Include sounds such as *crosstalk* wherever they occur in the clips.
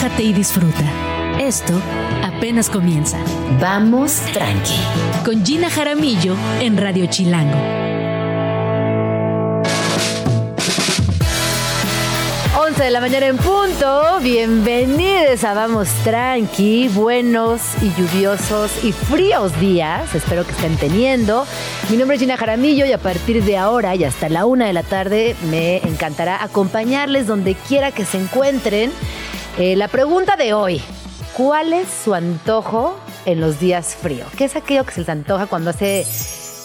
relájate y disfruta. Esto apenas comienza. Vamos tranqui. Con Gina Jaramillo en Radio Chilango. 11 de la mañana en punto. Bienvenidos a Vamos Tranqui. Buenos y lluviosos y fríos días. Espero que estén teniendo. Mi nombre es Gina Jaramillo y a partir de ahora y hasta la una de la tarde me encantará acompañarles donde quiera que se encuentren. Eh, la pregunta de hoy. ¿Cuál es su antojo en los días fríos? ¿Qué es aquello que se les antoja cuando hace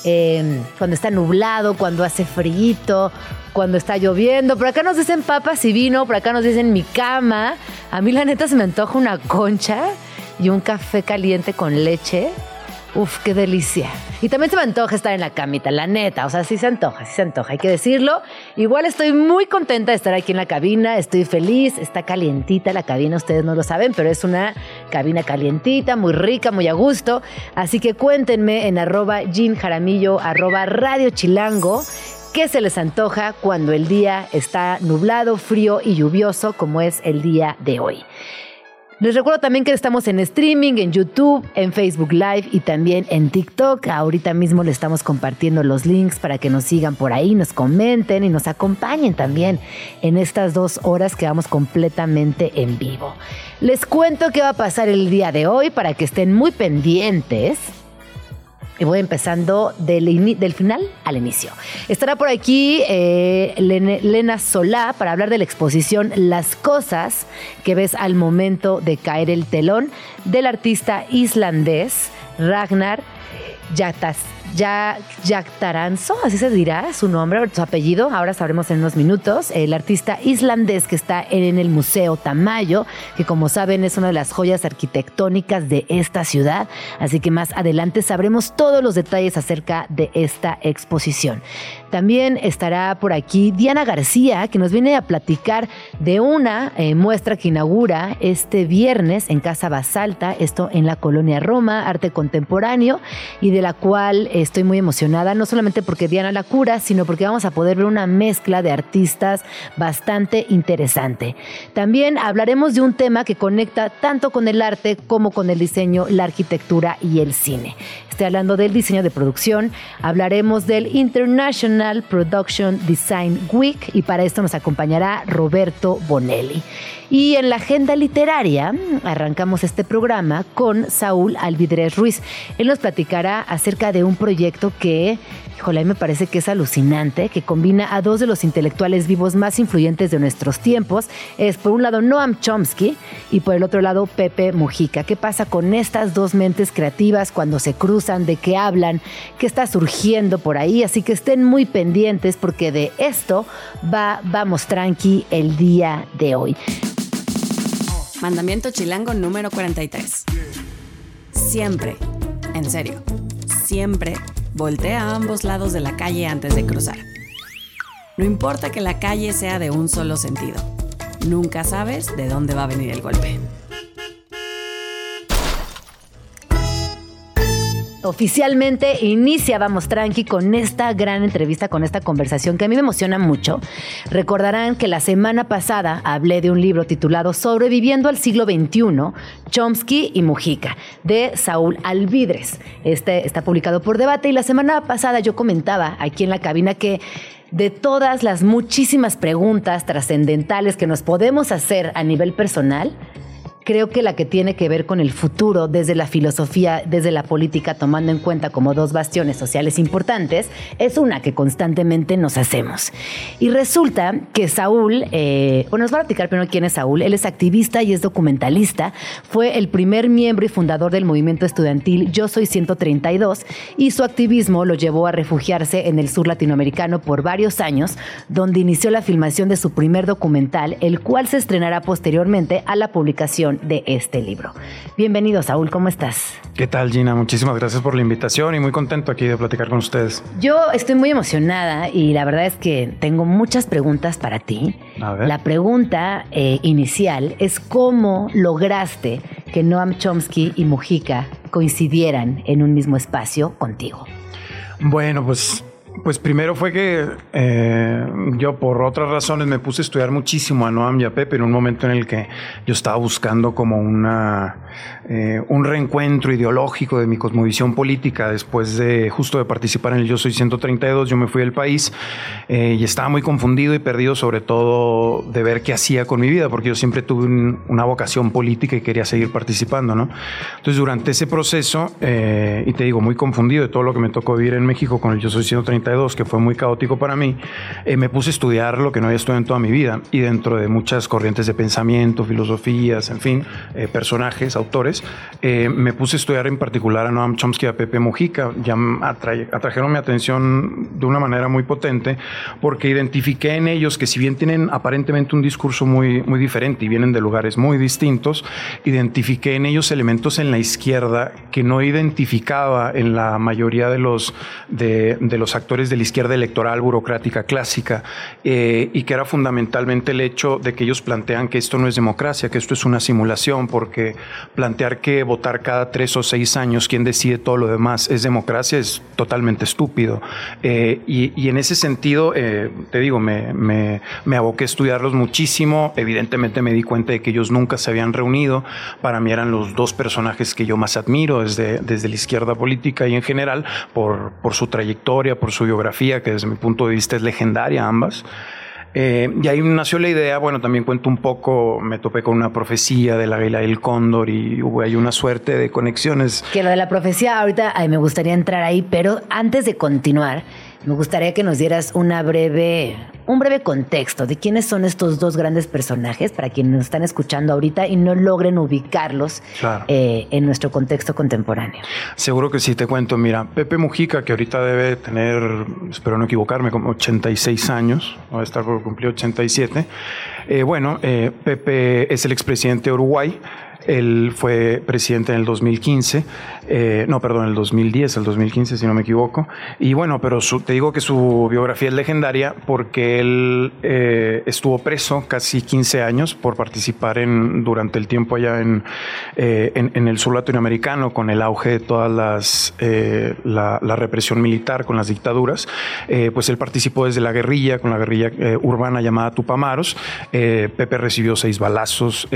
eh, cuando está nublado, cuando hace frío, cuando está lloviendo. Por acá nos dicen papas y vino, por acá nos dicen mi cama. A mí la neta se me antoja una concha y un café caliente con leche. Uf, qué delicia. Y también se me antoja estar en la camita, la neta. O sea, sí se antoja, sí se antoja, hay que decirlo. Igual estoy muy contenta de estar aquí en la cabina, estoy feliz, está calientita la cabina, ustedes no lo saben, pero es una cabina calientita, muy rica, muy a gusto. Así que cuéntenme en arroba Jean arroba Radio. ¿Qué se les antoja cuando el día está nublado, frío y lluvioso como es el día de hoy? Les recuerdo también que estamos en streaming, en YouTube, en Facebook Live y también en TikTok. Ahorita mismo les estamos compartiendo los links para que nos sigan por ahí, nos comenten y nos acompañen también en estas dos horas que vamos completamente en vivo. Les cuento qué va a pasar el día de hoy para que estén muy pendientes. Y voy empezando del, final al inicio. Estará por aquí eh, Lena Solá para hablar de la exposición Las cosas que ves al momento de caer el telón del artista islandés Ragnar Yatas ya Jack Taranzo, así se dirá su nombre, su apellido, ahora sabremos en unos minutos, el artista islandés que está en el Museo Tamayo, que como saben es una de las joyas arquitectónicas de esta ciudad, así que más adelante sabremos todos los detalles acerca de esta exposición. También estará por aquí Diana García, que nos viene a platicar de una eh, muestra que inaugura este viernes en Casa Basalta, esto en la colonia Roma, arte contemporáneo, y de la cual estoy muy emocionada, no solamente porque Diana la cura, sino porque vamos a poder ver una mezcla de artistas bastante interesante. También hablaremos de un tema que conecta tanto con el arte como con el diseño, la arquitectura y el cine. Estoy hablando del diseño de producción, hablaremos del International Production Design Week y para esto nos acompañará Roberto Bonelli. Y en la agenda literaria arrancamos este programa con Saúl Alvidrez Ruiz. Él nos platicará acerca de un proyecto que, híjole, me parece que es alucinante, que combina a dos de los intelectuales vivos más influyentes de nuestros tiempos. Es por un lado Noam Chomsky y por el otro lado Pepe Mujica. ¿Qué pasa con estas dos mentes creativas cuando se cruzan? ¿De qué hablan? ¿Qué está surgiendo por ahí? Así que estén muy pendientes porque de esto va Vamos Tranqui el día de hoy. Mandamiento chilango número 43. Siempre, en serio, siempre voltea a ambos lados de la calle antes de cruzar. No importa que la calle sea de un solo sentido, nunca sabes de dónde va a venir el golpe. Oficialmente inicia Vamos Tranqui con esta gran entrevista, con esta conversación que a mí me emociona mucho. Recordarán que la semana pasada hablé de un libro titulado Sobreviviendo al siglo XXI, Chomsky y Mujica, de Saúl Alvidres. Este está publicado por debate y la semana pasada yo comentaba aquí en la cabina que de todas las muchísimas preguntas trascendentales que nos podemos hacer a nivel personal, creo que la que tiene que ver con el futuro desde la filosofía, desde la política, tomando en cuenta como dos bastiones sociales importantes, es una que constantemente nos hacemos. Y resulta que Saúl, eh, bueno, nos va a platicar primero quién es Saúl, él es activista y es documentalista, fue el primer miembro y fundador del movimiento estudiantil Yo Soy 132 y su activismo lo llevó a refugiarse en el sur latinoamericano por varios años, donde inició la filmación de su primer documental, el cual se estrenará posteriormente a la publicación de este libro. Bienvenido, Saúl, ¿cómo estás? ¿Qué tal, Gina? Muchísimas gracias por la invitación y muy contento aquí de platicar con ustedes. Yo estoy muy emocionada y la verdad es que tengo muchas preguntas para ti. A ver. La pregunta eh, inicial es cómo lograste que Noam Chomsky y Mujica coincidieran en un mismo espacio contigo. Bueno, pues Pues primero fue que eh, yo por otras razones me puse a estudiar muchísimo a Noam y a Pepe en un momento en el que yo estaba buscando como una, eh, un reencuentro ideológico de mi cosmovisión política después de justo de participar en el Yo Soy 132, yo me fui del país eh, y estaba muy confundido y perdido sobre todo de ver qué hacía con mi vida, porque yo siempre tuve una vocación política y quería seguir participando, ¿no? Entonces durante ese proceso, y te digo, muy confundido de todo lo que me tocó vivir en México con el Yo Soy 132, que fue muy caótico para mí, eh, me puse a estudiar lo que no había estudiado en toda mi vida y dentro de muchas corrientes de pensamiento, filosofías, en fin, eh, personajes, autores, eh, me puse a estudiar en particular a Noam Chomsky y a Pepe Mujica. Ya atrajeron mi atención de una manera muy potente porque identifiqué en ellos que si bien tienen aparentemente un discurso muy, muy diferente y vienen de lugares muy distintos, identifiqué en ellos elementos en la izquierda que no identificaba en la mayoría de los, de, de los actores de la izquierda electoral burocrática clásica eh, y que era fundamentalmente el hecho de que ellos plantean que esto no es democracia, que esto es una simulación, porque que votar cada tres o seis años quien decide todo lo demás es democracia es totalmente estúpido. Eh, y, en ese sentido, eh, te digo, me, me, me aboqué a estudiarlos muchísimo. Evidentemente me di cuenta de que ellos nunca se habían reunido. Para mí eran los dos personajes que yo más admiro desde, desde la izquierda política y en general por, por su trayectoria, por su biografía, que desde mi punto de vista es legendaria ambas. Eh, y ahí nació la idea, bueno, también cuento un poco, me topé con una profecía de la águila del cóndor y hubo ahí una suerte de conexiones. Que lo de la profecía, ahorita me gustaría entrar ahí, pero antes de continuar, me gustaría que nos dieras una breve, un breve contexto de quiénes son estos dos grandes personajes para quienes nos están escuchando ahorita y no logren ubicarlos eh, en nuestro contexto contemporáneo. Seguro que sí, te cuento. Mira, Pepe Mujica, que ahorita debe tener, espero no equivocarme, como 86 años, va a estar por cumplir 87. Eh, bueno, eh, Pepe es el expresidente de Uruguay. Él fue presidente en el 2015, eh, no, perdón, en el 2010, el 2015, si no me equivoco. Y bueno, pero te digo que su biografía es legendaria porque él eh, estuvo preso casi 15 años por participar en, durante el tiempo allá en, eh, en, el sur latinoamericano con el auge de todas las, la, la, represión militar, con las dictaduras. pues él participó desde la guerrilla, con la guerrilla urbana llamada Tupamaros. Pepe recibió seis balazos,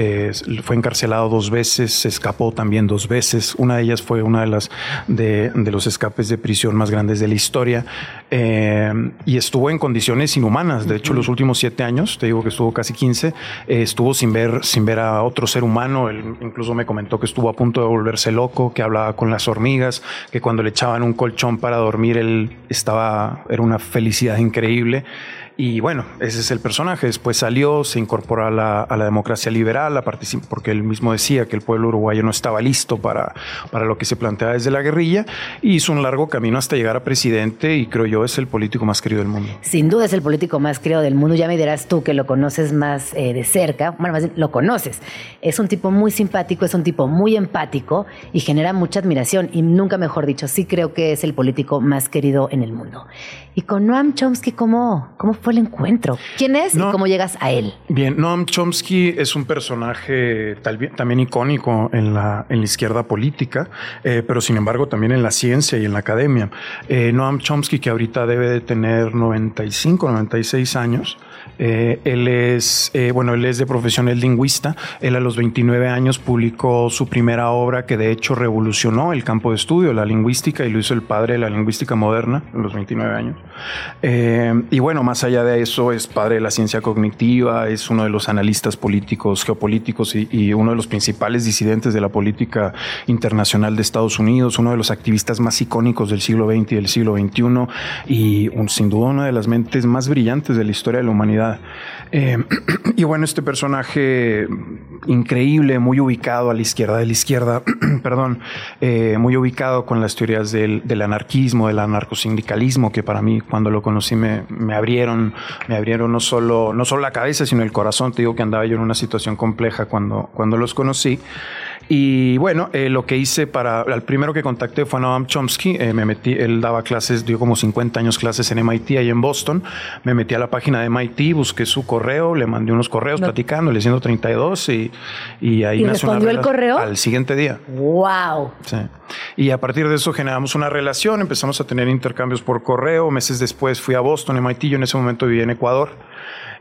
fue encarcelado dos veces, se escapó también dos veces. Una de ellas fue una de las de, los escapes de prisión más grandes de la historia eh, y estuvo en condiciones inhumanas. De hecho, los últimos siete años, te digo que estuvo casi 15, eh, estuvo sin ver, sin ver a otro ser humano. Él incluso me comentó que estuvo a punto de volverse loco, que hablaba con las hormigas, que cuando le echaban un colchón para dormir, él estaba, era una felicidad increíble. Y bueno, ese es el personaje. Después salió, se incorporó a la, a la democracia liberal, a porque él mismo decía que el pueblo uruguayo no estaba listo para, para lo que se planteaba desde la guerrilla. Y hizo un largo camino hasta llegar a presidente y creo yo es el político más querido del mundo. Sin duda es el político más querido del mundo. Ya me dirás tú que lo conoces más eh, de cerca. Bueno, más bien lo conoces. Es un tipo muy simpático, es un tipo muy empático y genera mucha admiración. Y nunca mejor dicho, sí creo que es el político más querido en el mundo. Y con Noam Chomsky, ¿cómo, cómo fue? El encuentro? ¿Quién es y cómo llegas a él? Bien, Noam Chomsky es un personaje también icónico en la, en la izquierda política, eh, pero sin embargo también en la ciencia y en la academia. Eh, Noam Chomsky, que ahorita debe de tener 95, 96 años, eh, él es, bueno, él es de profesión, es lingüista. Él a los 29 años publicó su primera obra que de hecho revolucionó el campo de estudio, la lingüística, y lo hizo el padre de la lingüística moderna a los 29 años. y bueno, más allá de eso es padre de la ciencia cognitiva, es uno de los analistas políticos, geopolíticos y, uno de los principales disidentes de la política internacional de Estados Unidos, uno de los activistas más icónicos del siglo XX y del siglo XXI y sin duda una de las mentes más brillantes de la historia de la humanidad. Eh, *clears throat* y bueno, este personaje increíble, muy ubicado a la izquierda de la izquierda, *clears throat* perdón, eh, muy ubicado con las teorías del, anarquismo, del anarcosindicalismo, que para mí cuando lo conocí me, me abrieron me abrieron no solo, no solo la cabeza, sino el corazón. Te digo que andaba yo en una situación compleja cuando, cuando los conocí. Y bueno, eh, lo que hice para, el primero que contacté fue a Noam Chomsky, eh, me metí, él daba clases, dio como 50 años clases en MIT ahí en Boston, me metí a la página de MIT, busqué su correo, le mandé unos correos platicando, le 132 y, y ahí ¿Y nació una respondió el correo? Al siguiente día. ¡Wow! Sí. Y a partir de eso generamos una relación, empezamos a tener intercambios por correo. Meses después fui a Boston, MIT, yo en ese momento vivía en Ecuador.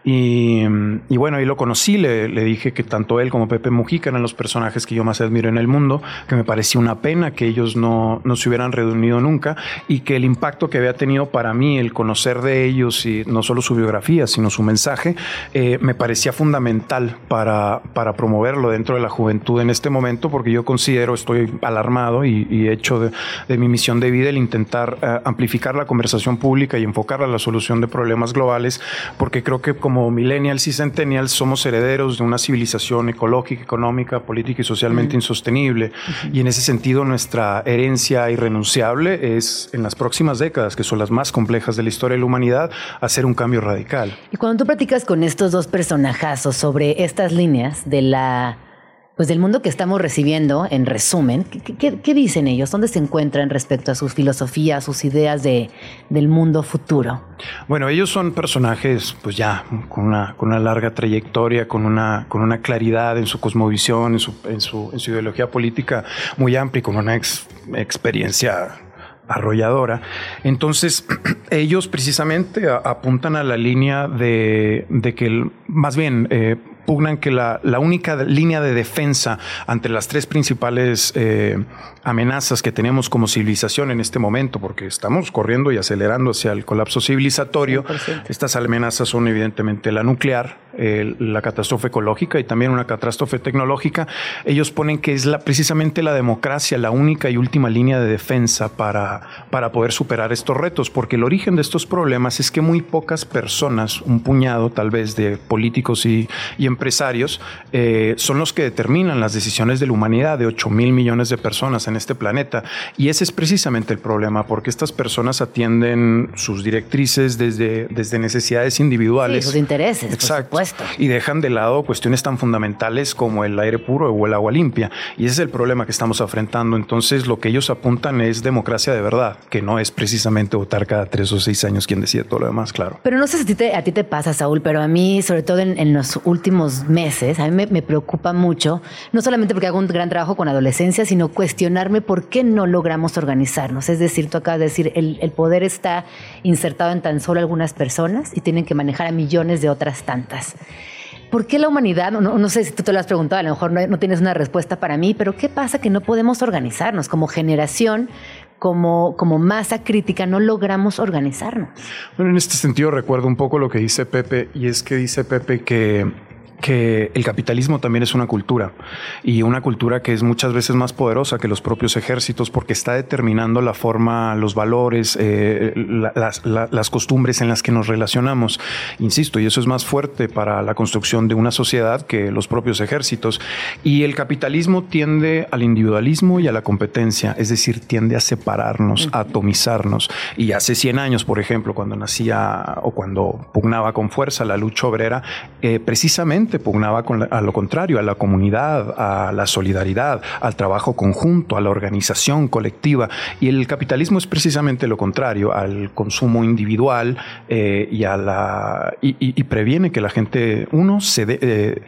Y, y bueno, ahí lo conocí, le, le dije que tanto él como Pepe Mujica eran los personajes que yo más admiro en el mundo, que me parecía una pena que ellos no, no se hubieran reunido nunca y que el impacto que había tenido para mí el conocer de ellos y no solo su biografía, sino su mensaje, eh, me parecía fundamental para, para promoverlo dentro de la juventud en este momento, porque yo considero, estoy alarmado y, y hecho de, de mi misión de vida el intentar eh, amplificar la conversación pública y enfocarla a la solución de problemas globales, porque creo que como millennials y centennials somos herederos de una civilización ecológica, económica, política y socialmente insostenible. Y en ese sentido nuestra herencia irrenunciable es en las próximas décadas, que son las más complejas de la historia de la humanidad, hacer un cambio radical. Y cuando tú platicas con estos dos personajazos sobre estas líneas de la pues del mundo que estamos recibiendo, en resumen, ¿qué, dicen ellos? ¿Dónde se encuentran respecto a sus filosofías, sus ideas de, del mundo futuro? Bueno, ellos son personajes, pues ya, con una, con una larga trayectoria, con una, con una claridad en su cosmovisión, en su, en su, en su ideología política muy amplia y con una ex- experiencia arrolladora. Entonces, *clears throat* ellos precisamente apuntan a la línea de, de que, el- más bien, eh, pugnan que la, la única línea de defensa ante las tres principales eh, amenazas que tenemos como civilización en este momento, porque estamos corriendo y acelerando hacia el colapso civilizatorio, 100%. estas amenazas son evidentemente la nuclear, eh, la catástrofe ecológica y también una catástrofe tecnológica. Ellos ponen que es la, precisamente la democracia la única y última línea de defensa para, para poder superar estos retos, porque el origen de estos problemas es que muy pocas personas, un puñado tal vez de políticos y, y empresarios, eh, son los que determinan las decisiones de la humanidad, de 8 mil millones de personas en este planeta. Y ese es precisamente el problema, porque estas personas atienden sus directrices desde, desde necesidades individuales. Sí, sus intereses, por Exacto. supuesto. Y dejan de lado cuestiones tan fundamentales como el aire puro o el agua limpia. Y ese es el problema que estamos enfrentando. Entonces, lo que ellos apuntan es democracia de verdad, que no es precisamente votar cada tres o seis años quien decide todo lo demás, claro. Pero no sé si a ti te, a ti te pasa, Saúl, pero a mí, sobre todo en, en los últimos meses, a mí me, me preocupa mucho, no solamente porque hago un gran trabajo con adolescencia, sino cuestionarme por qué no logramos organizarnos. Es decir, tú acabas de decir, el, el poder está insertado en tan solo algunas personas y tienen que manejar a millones de otras tantas. ¿Por qué la humanidad, no, no sé si tú te lo has preguntado, a lo mejor no, no tienes una respuesta para mí, pero qué pasa que no podemos organizarnos como generación, como, como masa crítica, no logramos organizarnos? Bueno, en este sentido recuerdo un poco lo que dice Pepe, y es que dice Pepe que que el capitalismo también es una cultura y una cultura que es muchas veces más poderosa que los propios ejércitos porque está determinando la forma, los valores, eh, la- las, la- las costumbres en las que nos relacionamos. Insisto, y eso es más fuerte para la construcción de una sociedad que los propios ejércitos. Y el capitalismo tiende al individualismo y a la competencia, es decir, tiende a separarnos, a atomizarnos. Y hace 100 años, por ejemplo, cuando nacía o cuando pugnaba con fuerza la lucha obrera, eh, precisamente pugnaba con la- a lo contrario, a la comunidad, a la solidaridad, al trabajo conjunto, a la organización colectiva. Y el capitalismo es precisamente lo contrario, al consumo individual eh, y, a la, y, previene que la gente, uno, se de- eh,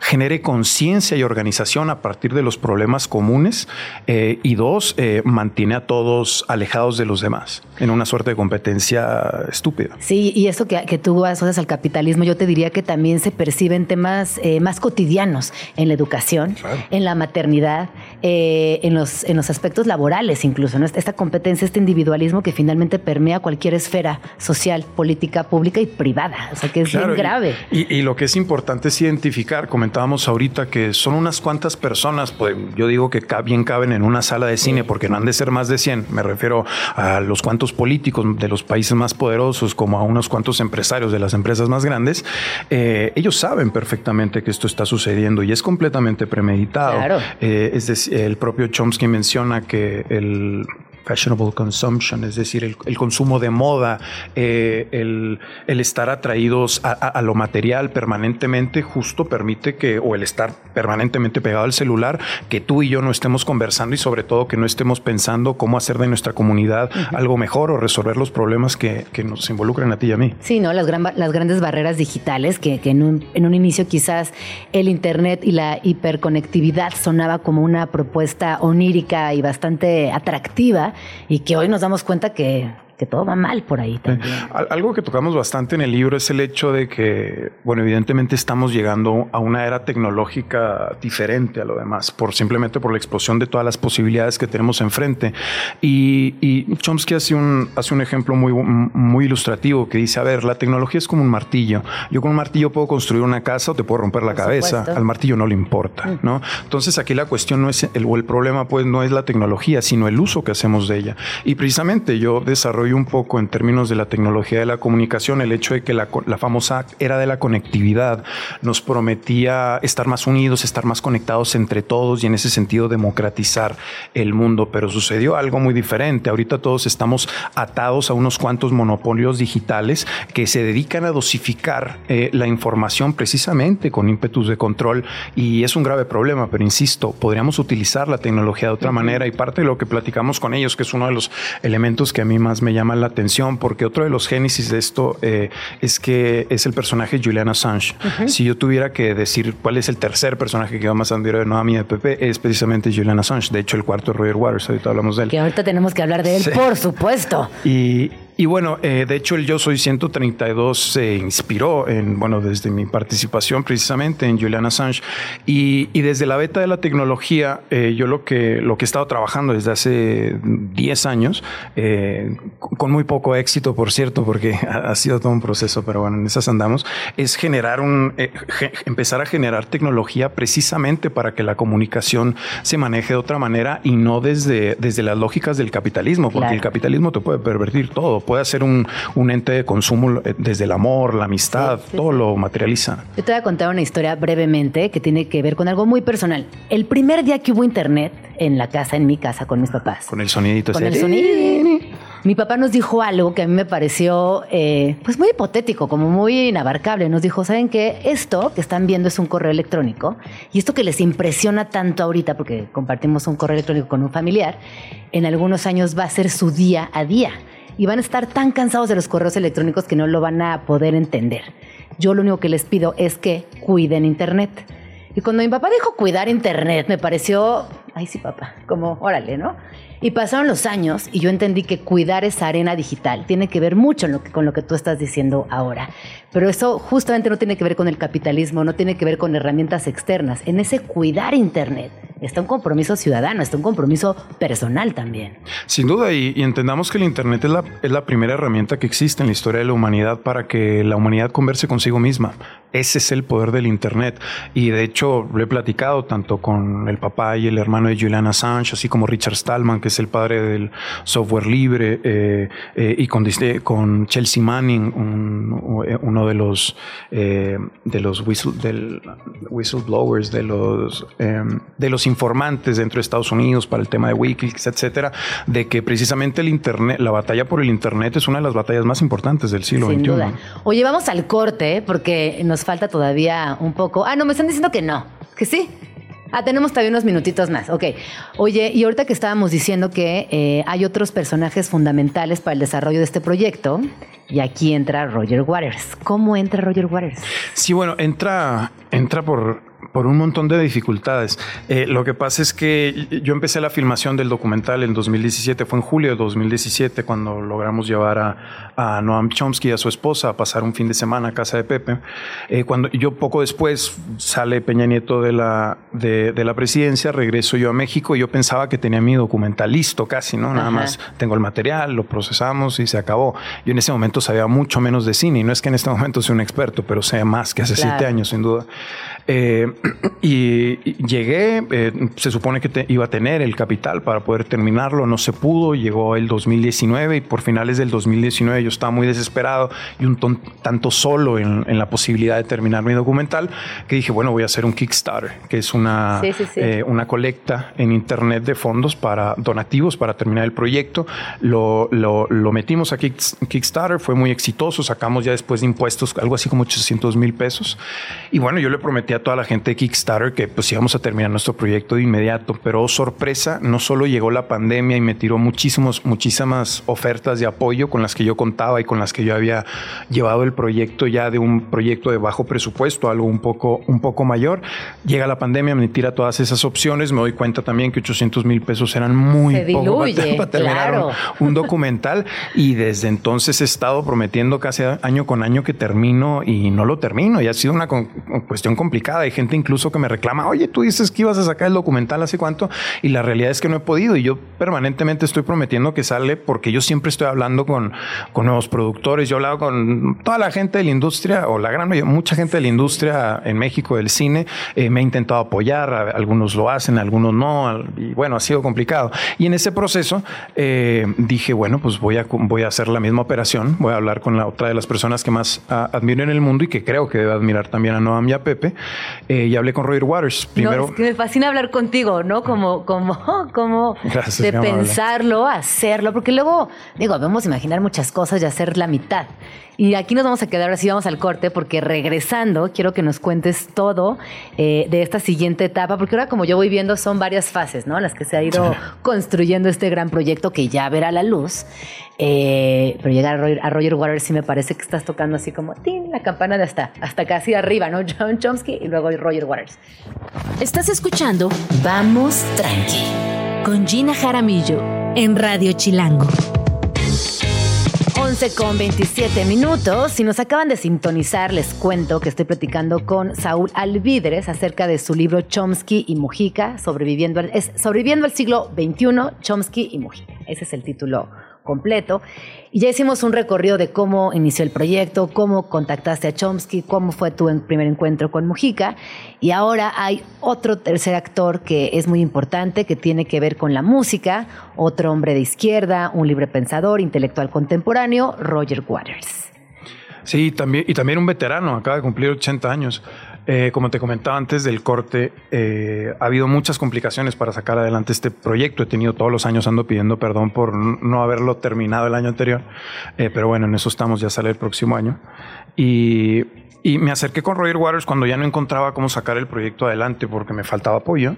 genere conciencia y organización a partir de los problemas comunes eh, y dos, eh, mantiene a todos alejados de los demás en una suerte de competencia estúpida. Sí, y eso que, que tú asocias al capitalismo, yo te diría que también se perciben temas eh, más cotidianos en la educación, en la maternidad, en, los, en los aspectos laborales incluso, ¿no? Esta competencia, este individualismo que finalmente permea cualquier esfera social, política, pública y privada. O sea, que es Claro, bien grave. Y, y lo que es importante es identificar, comentábamos ahorita que son unas cuantas personas, pues yo digo que bien caben en una sala de cine porque no han de ser más de 100, me refiero a los cuantos políticos de los países más poderosos como a unos cuantos empresarios de las empresas más grandes, eh, ellos saben perfectamente que esto está sucediendo y es completamente premeditado. Claro. Eh, es decir, el propio Chomsky menciona que el fashionable consumption, es decir, el, consumo de moda, eh, el, estar atraídos a, lo material permanentemente, justo permite que, o el estar permanentemente pegado al celular, que tú y yo no estemos conversando y sobre todo que no estemos pensando cómo hacer de nuestra comunidad algo mejor o resolver los problemas que, nos involucran a ti y a mí. Sí, ¿no? Las, las grandes barreras digitales que, en, un, en un inicio quizás el Internet y la hiperconectividad sonaba como una propuesta onírica y bastante atractiva y que hoy nos damos cuenta que que todo va mal por ahí también. Algo que tocamos bastante en el libro es el hecho de que, bueno, evidentemente estamos llegando a una era tecnológica diferente a lo demás, por simplemente por la explosión de todas las posibilidades que tenemos enfrente. Y, Chomsky hace un, hace un ejemplo muy, muy ilustrativo que dice, a ver, la tecnología es como un martillo. Yo con un martillo puedo construir una casa o te puedo romper la cabeza. Al martillo no le importa, mm. ¿no? Entonces aquí la cuestión no es, el, o el problema pues no es la tecnología, sino el uso que hacemos de ella. Y precisamente yo desarrollo un poco en términos de la tecnología de la comunicación, el hecho de que la, famosa era de la conectividad nos prometía estar más unidos, estar más conectados entre todos y en ese sentido democratizar el mundo, pero sucedió algo muy diferente. Ahorita todos estamos atados a unos cuantos monopolios digitales que se dedican a dosificar eh, la información precisamente con ímpetus de control y es un grave problema, pero insisto, podríamos utilizar la tecnología de otra manera y parte de lo que platicamos con ellos, que es uno de los elementos que a mí más me llama llama la atención porque otro de los génesis de esto eh, es que es el personaje Julian Assange. Si yo tuviera que decir cuál es el tercer personaje que va más a de no a mí de Pepe, es precisamente Julian Assange. De hecho, el cuarto Roger Waters, ahorita hablamos de él. Que ahorita tenemos que hablar de él, por supuesto. Y, y bueno, eh, de hecho el Yo Soy 132 se inspiró en, bueno, desde mi participación precisamente en Julian Assange. Y, y desde la beta de la tecnología, eh, yo lo que, lo que he estado trabajando desde hace 10 años, eh, con muy poco éxito, por cierto, porque *laughs* ha, sido todo un proceso, pero bueno, en esas andamos, es generar un, empezar a generar tecnología precisamente para que la comunicación se maneje de otra manera y no desde, desde las lógicas del capitalismo, porque el capitalismo te puede pervertir todo puede ser un, ente de consumo eh, desde el amor, la amistad, todo lo materializa. Yo te voy a contar una historia brevemente que tiene que ver con algo muy personal. El primer día que hubo internet en la casa, en mi casa, con mis papás. Con el sonidito. Con el sonido. Mi papá nos dijo algo que a mí me pareció eh, pues muy hipotético, como muy inabarcable. Nos dijo, ¿saben qué? Esto que están viendo es un correo electrónico y esto que les impresiona tanto ahorita, porque compartimos un correo electrónico con un familiar, en algunos años va a ser su día a día y van a estar tan cansados de los correos electrónicos que no lo van a poder entender. Yo lo único que les pido es que cuiden Internet. Y cuando mi papá dijo cuidar Internet, me pareció, ay sí papá, como órale, ¿no? Y pasaron los años y yo entendí que cuidar esa arena digital tiene que ver mucho con lo que tú estás diciendo ahora. Pero eso justamente no tiene que ver con el capitalismo, no tiene que ver con herramientas externas. En ese cuidar Internet está un compromiso ciudadano, está un compromiso personal también. Sin duda, y, entendamos que el Internet es la, es la primera herramienta que existe en la historia de la humanidad para que la humanidad converse consigo misma. Ese es el poder del Internet. Y de hecho, lo he platicado tanto con el papá y el hermano de Julian Assange, así como Richard Stallman, que es el padre del software libre, eh, eh, y con, con Chelsea Manning, uno de los, eh, de los del, whistleblowers, de los, em, de los informantes dentro de Estados Unidos para el tema de Wikileaks, etcétera, de que precisamente el Internet, la batalla por el Internet es una de las batallas más importantes del siglo Sin XXI. Duda. Oye, vamos al corte, porque nos falta todavía un poco. Ah, no, me están diciendo que no, que sí. Ah, tenemos todavía unos minutitos más. Ok. Oye, y ahorita que estábamos diciendo que eh, hay otros personajes fundamentales para el desarrollo de este proyecto, y aquí entra Roger Waters. ¿Cómo entra Roger Waters? Sí, bueno, entra, entra por por un montón de dificultades. Eh, lo que pasa es que yo empecé la filmación del documental en 2017, fue en julio de 2017 cuando logramos llevar a, a Noam Chomsky y a su esposa a pasar un fin de semana a casa de Pepe. Eh, cuando yo poco después sale Peña Nieto de la, de, la presidencia, regreso yo a México y yo pensaba que tenía mi documental listo casi, ¿no? Nada más tengo el material, lo procesamos y se acabó. Yo en ese momento sabía mucho menos de cine y no es que en este momento sea un experto, pero sé más que hace siete años sin duda. Eh, *clears throat* y, llegué, eh, se supone que iba a tener el capital para poder terminarlo, no se pudo, llegó el 2019 y por finales del 2019 yo estaba muy desesperado y un tanto solo en, la posibilidad de terminar mi documental que dije, bueno, voy a hacer un Kickstarter, que es una, eh, una colecta en internet de fondos para donativos para terminar el proyecto. Lo, lo, lo metimos a Kickstarter, fue muy exitoso, sacamos ya después de impuestos algo así como 800 mil pesos. Y bueno, yo le prometí a toda la gente de Kickstarter que pues íbamos a terminar nuestro proyecto de inmediato, pero oh, sorpresa, no solo llegó la pandemia y me tiró muchísimos, muchísimas ofertas de apoyo con las que yo contaba y con las que yo había llevado el proyecto ya de un proyecto de bajo presupuesto, algo un poco, un poco mayor. Llega la pandemia, me tira todas esas opciones, me doy cuenta también que 800 mil pesos eran muy poco para, *laughs* terminar un, documental y desde entonces he estado prometiendo casi año con año que termino y no lo termino y ha sido una cuestión complicada. Hay gente incluso que me reclama, oye, tú dices que ibas a sacar el documental hace cuánto y la realidad es que no he podido y yo permanentemente estoy prometiendo que sale porque yo siempre estoy hablando con, con nuevos productores, yo he hablado con toda la gente de la industria o la gran mayoría, mucha gente de la industria en México del cine, eh, me ha intentado apoyar, algunos lo hacen, algunos no, y bueno, ha sido complicado. Y en ese proceso eh, dije, bueno, pues voy a, voy a hacer la misma operación, voy a hablar con la otra de las personas que más uh, admiro en el mundo y que creo que debe admirar también a Noam y a Pepe, eh, y hablé con Roger Waters. Primero, es que me fascina hablar contigo, ¿no? Como, como, *laughs* como de pensarlo, hacerlo, porque luego, digo, vamos a imaginar muchas cosas y hacer la mitad. Y aquí nos vamos a quedar, así vamos al corte, porque regresando quiero que nos cuentes todo eh, de esta siguiente etapa, porque ahora como yo voy viendo son varias fases, ¿no? Las que se ha ido construyendo este gran proyecto que ya verá la luz. Eh, pero llegar a Roger, Waters sí me parece que estás tocando así como ¡tin! la campana de hasta, hasta casi arriba, ¿no? *laughs* John Chomsky y luego Roger Waters. Estás escuchando Vamos Tranqui con Gina Jaramillo en Radio Chilango. 11 con 27 minutos. Si nos acaban de sintonizar, les cuento que estoy platicando con Saúl Alvidres acerca de su libro Chomsky y Mujica, sobreviviendo al, sobreviviendo al siglo XXI, Chomsky y Mujica. Ese es el título completo. Y ya hicimos un recorrido de cómo inició el proyecto, cómo contactaste a Chomsky, cómo fue tu primer encuentro con Mujica. Y ahora hay otro tercer actor que es muy importante, que tiene que ver con la música, otro hombre de izquierda, un libre pensador, intelectual contemporáneo, Roger Waters. Sí, también, y también un veterano, acaba de cumplir 80 años. Eh, como te comentaba antes del corte, eh, ha habido muchas complicaciones para sacar adelante este proyecto. He tenido todos los años, ando pidiendo perdón por no haberlo terminado el año anterior, eh, pero bueno, en eso estamos, ya sale el próximo año. Y, me acerqué con Roger Waters cuando ya no encontraba cómo sacar el proyecto adelante porque me faltaba apoyo.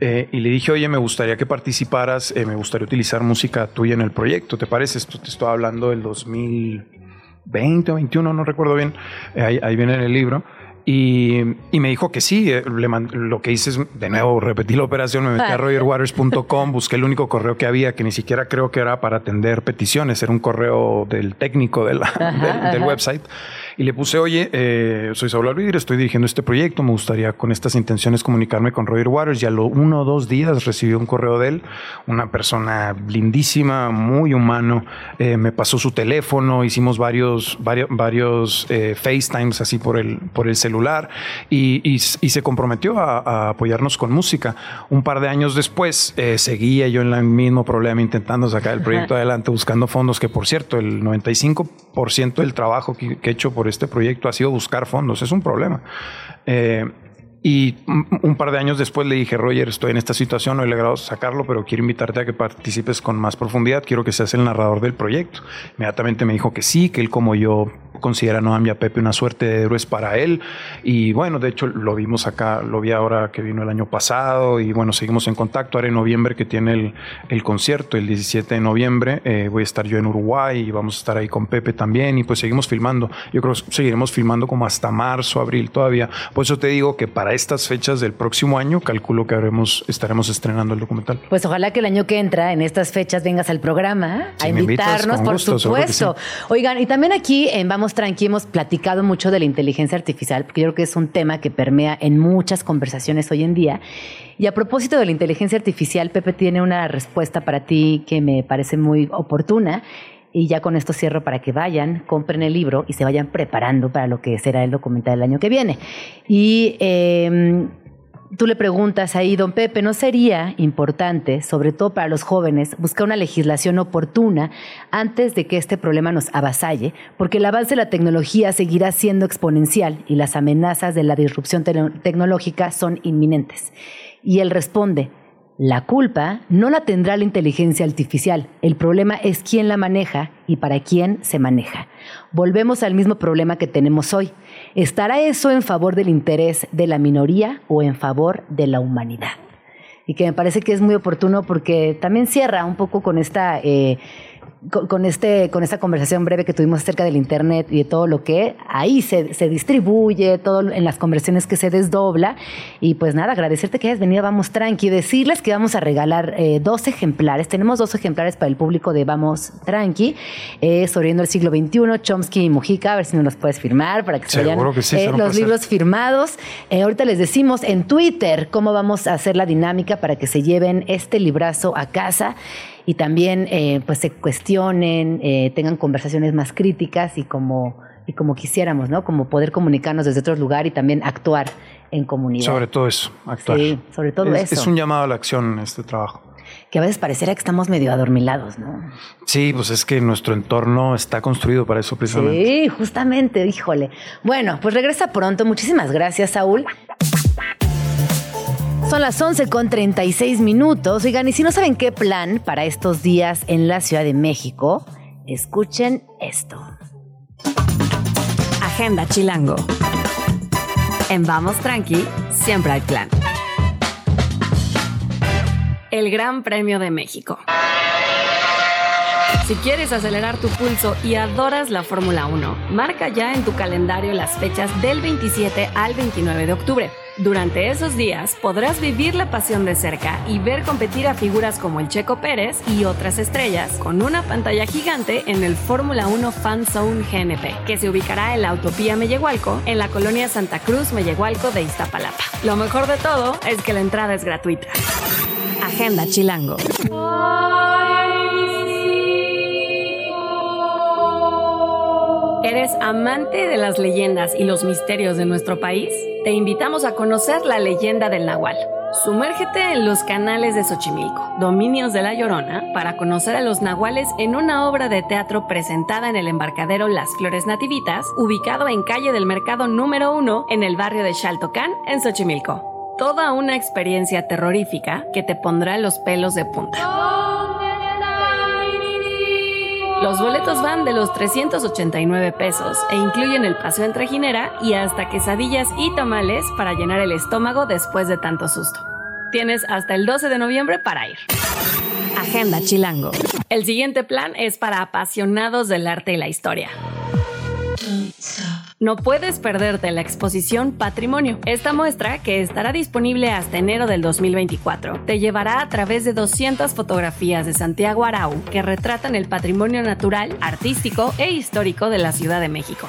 y le dije, oye, me gustaría que participaras, me gustaría utilizar música tuya en el proyecto. ¿Te parece? Esto te estoy hablando del 2020 o 21, no recuerdo bien. ahí, ahí viene en el libro. Y, me dijo que sí, eh, lo que hice es, de nuevo, repetí la operación, me metí a rogerwaters.com, busqué el único correo que había, que ni siquiera creo que era para atender peticiones, era un correo del técnico del, del website y le puse, oye, eh, soy Saúl Alvidir, estoy dirigiendo este proyecto, me gustaría con estas intenciones comunicarme con Roger Waters. Y a lo uno o dos días recibí un correo de él, una persona lindísima, muy humano, eh, me pasó su teléfono, hicimos varios, varios, varios eh, FaceTimes así por el, por el celular y, y, se comprometió a, apoyarnos con música. Un par de años después seguía yo en el mismo problema intentando sacar el proyecto adelante, buscando fondos, que por cierto, el 95% del trabajo que, que he hecho por por este proyecto ha sido buscar fondos. Es un problema. Eh, y un par de años después le dije, Roger, estoy en esta situación, no he logrado sacarlo, pero quiero invitarte a que participes con más profundidad, quiero que seas el narrador del proyecto. Inmediatamente me dijo que sí, que él como yo considera a Noam Pepe una suerte de héroes para él. Y bueno, de hecho lo vimos acá, lo vi ahora que vino el año pasado y bueno, seguimos en contacto. Ahora en noviembre que tiene el, el concierto, el 17 de noviembre, eh, voy a estar yo en Uruguay y vamos a estar ahí con Pepe también y pues seguimos filmando. Yo creo que seguiremos filmando como hasta marzo, abril todavía. Por eso te digo que para estas fechas del próximo año, calculo que haremos, estaremos estrenando el documental. Pues ojalá que el año que entra, en estas fechas, vengas al programa a invitarnos, por supuesto. Oigan, y también aquí en Vamos Tranqui hemos platicado mucho de la inteligencia artificial, porque yo creo que es un tema que permea en muchas conversaciones hoy en día. Y a propósito de la inteligencia artificial, Pepe tiene una respuesta para ti que me parece muy oportuna. Y ya con esto cierro para que vayan, compren el libro y se vayan preparando para lo que será el documental del año que viene. Y em, tú le preguntas ahí, don Pepe, ¿no sería importante, sobre todo para los jóvenes, buscar una legislación oportuna antes de que este problema nos avasalle? Porque el avance de la tecnología seguirá siendo exponencial y las amenazas de la disrupción tecnológica son inminentes. Y él responde, la culpa no la tendrá la inteligencia artificial. El problema es quién la maneja y para quién se maneja. Volvemos al mismo problema que tenemos hoy. ¿Estará eso en favor del interés de la minoría o en favor de la humanidad? Y que me parece que es muy oportuno porque también cierra un poco con esta... Eh, con, este, con esta conversación breve que tuvimos acerca del Internet y de todo lo que ahí se, se, distribuye, todo en las conversiones que se desdobla. Y pues nada, agradecerte que hayas venido Vamos Tranqui, decirles que vamos a regalar eh, dos ejemplares. Tenemos dos ejemplares para el público de Vamos Tranqui, eh, el siglo XXI, Chomsky y Mujica, a ver si nos los puedes firmar para que se vayan eh, los libros firmados. Eh, ahorita les decimos en Twitter cómo vamos a hacer la dinámica para que se lleven este librazo a casa y también eh, pues se cuestionen, eh, tengan conversaciones más críticas y como, y como quisiéramos, ¿no? Como poder comunicarnos desde otro lugar y también actuar en comunidad. Sobre todo eso, actuar. Sí, sobre todo eso. Es un llamado a la acción este trabajo. Que a veces pareciera que estamos medio adormilados, ¿no? Sí, pues es que nuestro entorno está construido para eso precisamente. Sí, justamente, híjole. Bueno, pues regresa pronto. Muchísimas gracias, Saúl. Son las 11 con 36 minutos. Oigan, y si no saben qué plan para estos días en la Ciudad de México, escuchen esto. Agenda Chilango. En Vamos Tranqui, siempre hay plan. El Gran Premio de México. Si quieres acelerar tu pulso y adoras la Fórmula 1, marca ya en tu calendario las fechas del 27 al 29 de octubre. Durante esos días podrás vivir la pasión de cerca y ver competir a figuras como el Checo Pérez y otras estrellas con una pantalla gigante en el Fórmula 1 Fan Zone GNP, que se ubicará en la Utopía Mellehualco, en la colonia Santa Cruz Mellehualco de Iztapalapa. Lo mejor de todo es que la entrada es gratuita. Agenda Chilango. ¿Eres amante de las leyendas y los misterios de nuestro país? Te invitamos a conocer la leyenda del Nahual. Sumérgete en los canales de Xochimilco, dominios de La Llorona, para conocer a los nahuales en una obra de teatro presentada en el embarcadero Las Flores Nativitas, ubicado en calle del Mercado número 1 en el barrio de Xaltocán, en Xochimilco. Toda una experiencia terrorífica que te pondrá los pelos de punta. Los boletos van de los 389 pesos e incluyen el paseo en trajinera y hasta quesadillas y tamales para llenar el estómago después de tanto susto. Tienes hasta el 12 de noviembre para ir. Agenda Chilango. El siguiente plan es para apasionados del arte y la historia. No puedes perderte la exposición Patrimonio. Esta muestra, que estará disponible hasta enero del 2024, te llevará a través de 200 fotografías de Santiago Arau que retratan el patrimonio natural, artístico e histórico de la Ciudad de México.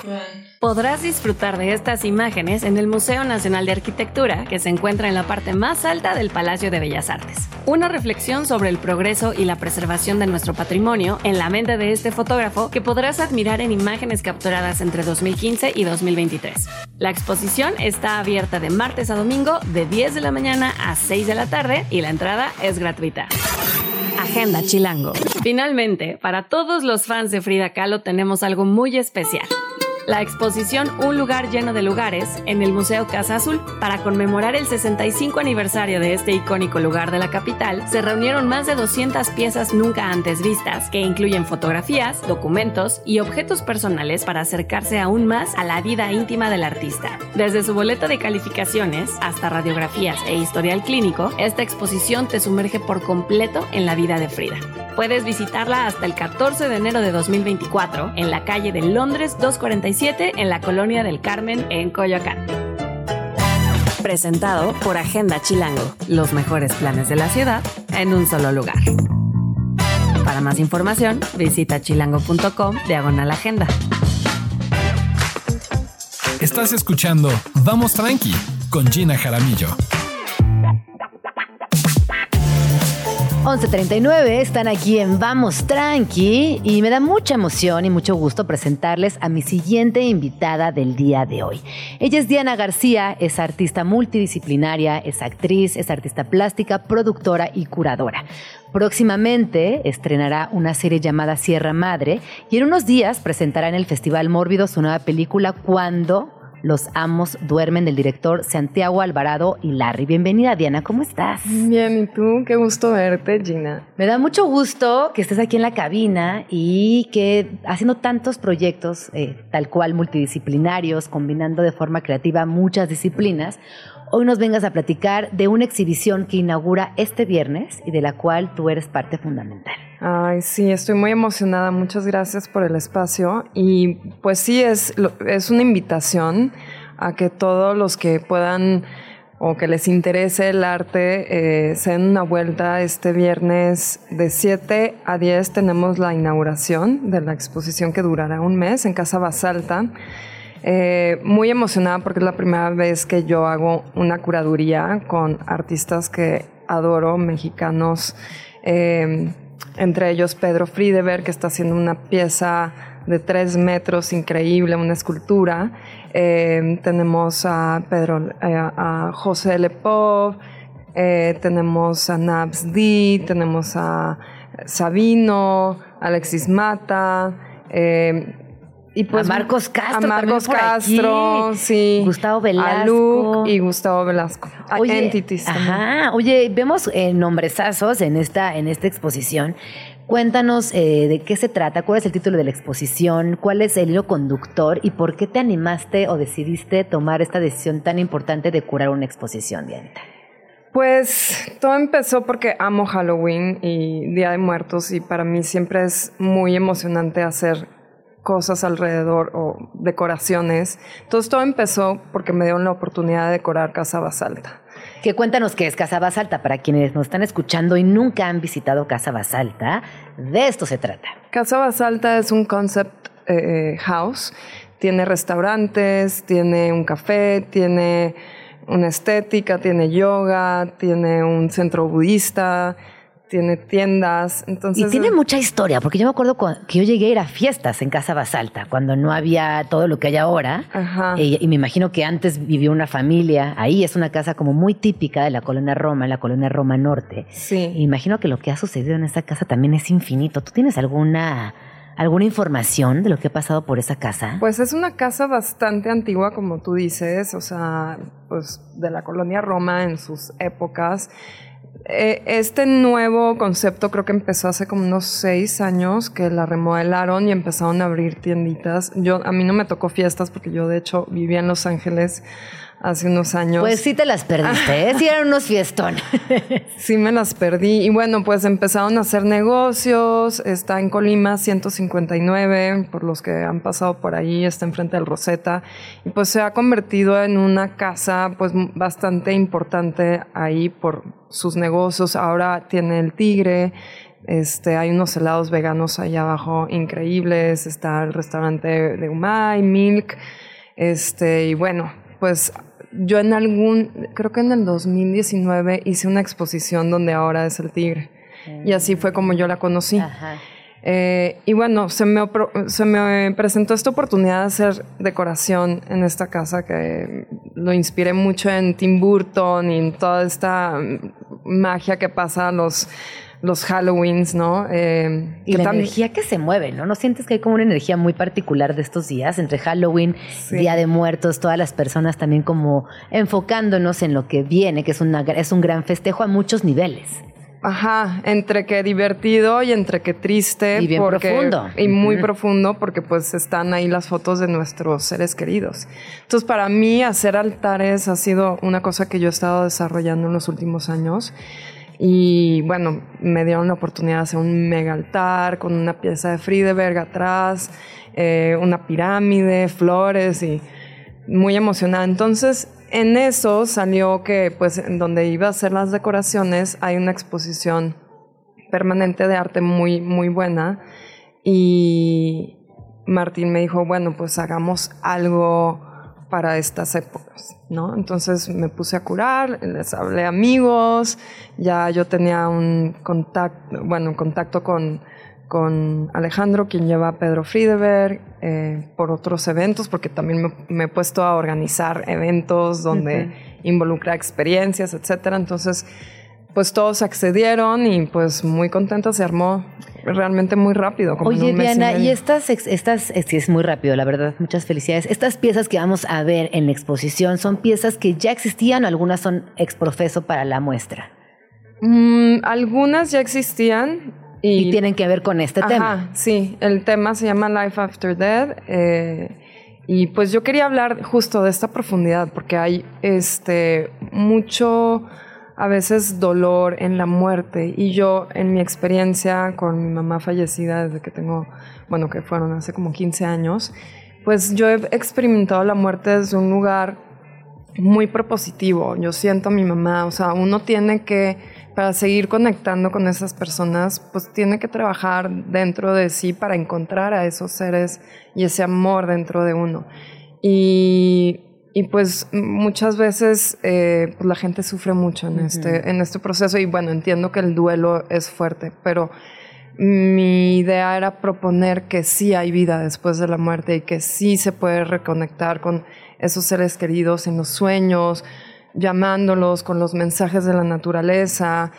Podrás disfrutar de estas imágenes en el Museo Nacional de Arquitectura, que se encuentra en la parte más alta del Palacio de Bellas Artes. Una reflexión sobre el progreso y la preservación de nuestro patrimonio en la mente de este fotógrafo que podrás admirar en imágenes capturadas entre 2015 y 2023. La exposición está abierta de martes a domingo de 10 de la mañana a 6 de la tarde y la entrada es gratuita. Agenda Chilango. Finalmente, para todos los fans de Frida Kahlo tenemos algo muy especial la exposición Un lugar lleno de lugares en el Museo Casa Azul. Para conmemorar el 65 aniversario de este icónico lugar de la capital, se reunieron más de 200 piezas nunca antes vistas, que incluyen fotografías, documentos y objetos personales para acercarse aún más a la vida íntima del artista. Desde su boleto de calificaciones hasta radiografías e historial clínico, esta exposición te sumerge por completo en la vida de Frida. Puedes visitarla hasta el 14 de enero de 2024 en la calle de Londres 247 en la colonia del Carmen en Coyoacán. Presentado por Agenda Chilango, los mejores planes de la ciudad en un solo lugar. Para más información, visita chilango.com diagonal agenda. Estás escuchando Vamos Tranqui con Gina Jaramillo. 11.39, están aquí en Vamos Tranqui y me da mucha emoción y mucho gusto presentarles a mi siguiente invitada del día de hoy. Ella es Diana García, es artista multidisciplinaria, es actriz, es artista plástica, productora y curadora. Próximamente estrenará una serie llamada Sierra Madre y en unos días presentará en el Festival Mórbido su nueva película Cuando los amos duermen del director Santiago Alvarado y Larry. Bienvenida Diana, ¿cómo estás? Bien, ¿y tú? Qué gusto verte, Gina. Me da mucho gusto que estés aquí en la cabina y que haciendo tantos proyectos eh, tal cual multidisciplinarios, combinando de forma creativa muchas disciplinas, hoy nos vengas a platicar de una exhibición que inaugura este viernes y de la cual tú eres parte fundamental. Ay, sí, estoy muy emocionada. Muchas gracias por el espacio. Y pues sí, es, es una invitación a que todos los que puedan o que les interese el arte eh, se den una vuelta este viernes de 7 a 10 tenemos la inauguración de la exposición que durará un mes en Casa Basalta. Eh, muy emocionada porque es la primera vez que yo hago una curaduría con artistas que adoro, mexicanos. Eh, entre ellos Pedro Friedeberg, que está haciendo una pieza de tres metros increíble, una escultura. Eh, tenemos a Pedro, a José Lepov, tenemos a Nabs D, tenemos a Sabino, Alexis Mata. Y pues, a Marcos Castro. A Marcos Castro, sí. Gustavo Velasco. A Luke y Gustavo Velasco. Oye, Ajá. Oye, vemos eh, nombresazos en esta, en esta exposición. Cuéntanos eh, de qué se trata, cuál es el título de la exposición, cuál es el hilo conductor y por qué te animaste o decidiste tomar esta decisión tan importante de curar una exposición, Dianita. Pues todo empezó porque amo Halloween y Día de Muertos y para mí siempre es muy emocionante hacer cosas alrededor o decoraciones. Entonces todo empezó porque me dieron la oportunidad de decorar Casa Basalta. Que cuéntanos qué es Casa Basalta para quienes nos están escuchando y nunca han visitado Casa Basalta. De esto se trata. Casa Basalta es un concept eh, house. Tiene restaurantes, tiene un café, tiene una estética, tiene yoga, tiene un centro budista, tiene tiendas. Entonces, y tiene mucha historia, porque yo me acuerdo que yo llegué a ir a fiestas en Casa Basalta, cuando no había todo lo que hay ahora. Y, me imagino que antes vivió una familia. Ahí es una casa como muy típica de la colonia Roma, la colonia Roma Norte. Sí. imagino que lo que ha sucedido en esa casa también es infinito. ¿Tú tienes alguna alguna información de lo que ha pasado por esa casa? Pues es una casa bastante antigua, como tú dices, o sea, pues de la colonia Roma en sus épocas. Eh, este nuevo concepto creo que empezó hace como unos seis años que la remodelaron y empezaron a abrir tienditas. Yo, a mí no me tocó fiestas porque yo de hecho vivía en Los Ángeles hace unos años. Pues sí te las perdiste, ¿eh? Sí eran unos fiestones. *laughs* sí me las perdí. Y bueno, pues empezaron a hacer negocios. Está en Colima 159, por los que han pasado por ahí, está enfrente del Rosetta. Y pues se ha convertido en una casa pues bastante importante ahí por sus negocios. Ahora tiene el Tigre. Este, hay unos helados veganos ahí abajo increíbles. Está el restaurante de Umay, Milk. Este, y bueno, pues yo en algún, creo que en el 2019 hice una exposición donde ahora es el tigre. Y así fue como yo la conocí. Eh, y bueno, se me, se me presentó esta oportunidad de hacer decoración en esta casa que lo inspiré mucho en Tim Burton y en toda esta magia que pasa a los los Halloweens, ¿no? Eh, y la energía que se mueve, ¿no? ¿No sientes que hay como una energía muy particular de estos días, entre Halloween, Día de Muertos, todas las personas también como enfocándonos en lo que viene, que es, una, es un gran festejo a muchos niveles? Ajá, entre que divertido y entre que triste. Y bien profundo. Y muy profundo porque pues están ahí las fotos de nuestros seres queridos. Entonces para mí hacer altares ha sido una cosa que yo he estado desarrollando en los últimos años. Y bueno, me dieron la oportunidad de hacer un mega altar con una pieza de Friedeberg atrás, eh, una pirámide, flores y muy emocionada. Entonces, en eso salió que, pues, en donde iba a hacer las decoraciones, hay una exposición permanente de arte muy, muy buena. Y Martín me dijo, bueno, pues hagamos algo para estas épocas, ¿no? Entonces me puse a curar, les hablé a amigos, ya yo tenía un contacto, bueno, un contacto con, con Alejandro, quien lleva a Pedro Friedeberg, eh, por otros eventos, porque también me, he puesto a organizar eventos donde involucra experiencias, etcétera. Entonces, pues todos accedieron y pues muy contenta se armó realmente muy rápido. Como Oye, en un mes Diana, y, y, estas, estas, sí, es muy rápido, la verdad, muchas felicidades. Estas piezas que vamos a ver en la exposición son piezas que ya existían o algunas son exprofeso para la muestra. Mm, algunas ya existían. Y, tienen que ver con este Ajá, tema. Sí, el tema se llama Life After Death. Eh, y pues yo quería hablar justo de esta profundidad, porque hay este mucho a veces dolor en la muerte. Y yo, en mi experiencia con mi mamá fallecida desde que tengo, bueno, que fueron hace como 15 años, pues yo he experimentado la muerte desde un lugar muy propositivo. Yo siento a mi mamá, o sea, uno tiene que, para seguir conectando con esas personas, pues tiene que trabajar dentro de sí para encontrar a esos seres y ese amor dentro de uno. Y y pues muchas veces eh, pues la gente sufre mucho en, este, en este proceso y bueno, entiendo que el duelo es fuerte, pero mi idea era proponer que sí hay vida después de la muerte y que sí se puede reconectar con esos seres queridos en los sueños, llamándolos con los mensajes de la naturaleza,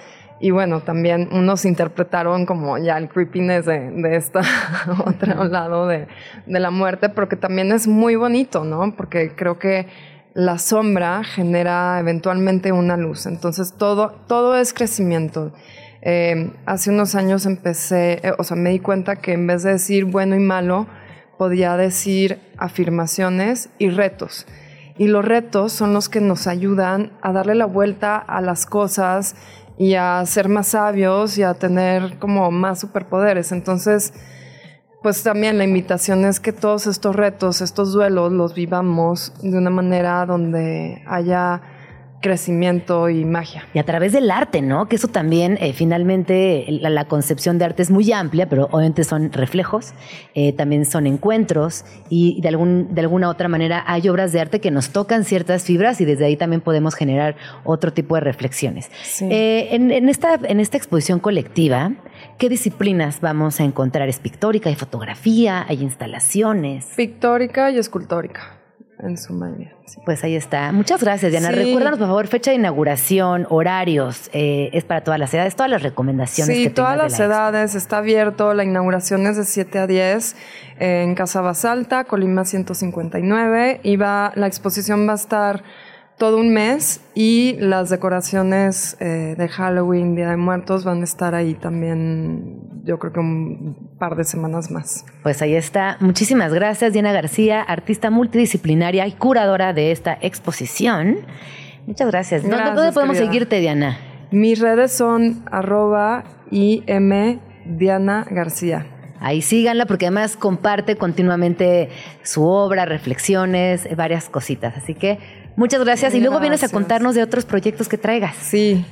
y bueno, también unos interpretaron como ya el creepiness de, de esta *laughs* otro lado de, de, la muerte, pero que también es muy bonito, ¿no? Porque creo que la sombra genera eventualmente una luz. Entonces todo, todo es crecimiento. Eh, hace unos años empecé, eh, o sea, me di cuenta que en vez de decir bueno y malo, podía decir afirmaciones y retos. Y los retos son los que nos ayudan a darle la vuelta a las cosas y a ser más sabios y a tener como más superpoderes. Entonces, pues también la invitación es que todos estos retos, estos duelos, los vivamos de una manera donde haya crecimiento y magia. Y a través del arte, ¿no? Que eso también, eh, finalmente, la, concepción de arte es muy amplia, pero obviamente son reflejos, eh, también son encuentros y de, algún, de alguna otra manera hay obras de arte que nos tocan ciertas fibras y desde ahí también podemos generar otro tipo de reflexiones. Eh, en, esta, en esta exposición colectiva, ¿qué disciplinas vamos a encontrar? ¿Es pictórica, hay fotografía, hay instalaciones? Pictórica y escultórica en su mayoría. Pues ahí está. Muchas gracias, Diana. Recuérdanos, por favor, fecha de inauguración, horarios. Eh, es para todas las edades, todas las recomendaciones. Sí, todas las edades. Está abierto. La inauguración es de 7 a 10 en Casa Basalta, Colima 159. Y va, la exposición va a estar todo un mes y las decoraciones eh, de Halloween, Día de Muertos van a estar ahí también, yo creo que un par de semanas más. Pues ahí está. Muchísimas gracias, Diana García, artista multidisciplinaria y curadora de esta exposición. Muchas gracias. ¿Dónde, podemos seguirte, Diana? Mis redes son arroba im Diana García. Ahí síganla porque además comparte continuamente su obra, reflexiones, varias cositas. Así que Muchas gracias. Y luego vienes a contarnos de otros proyectos que traigas. Sí.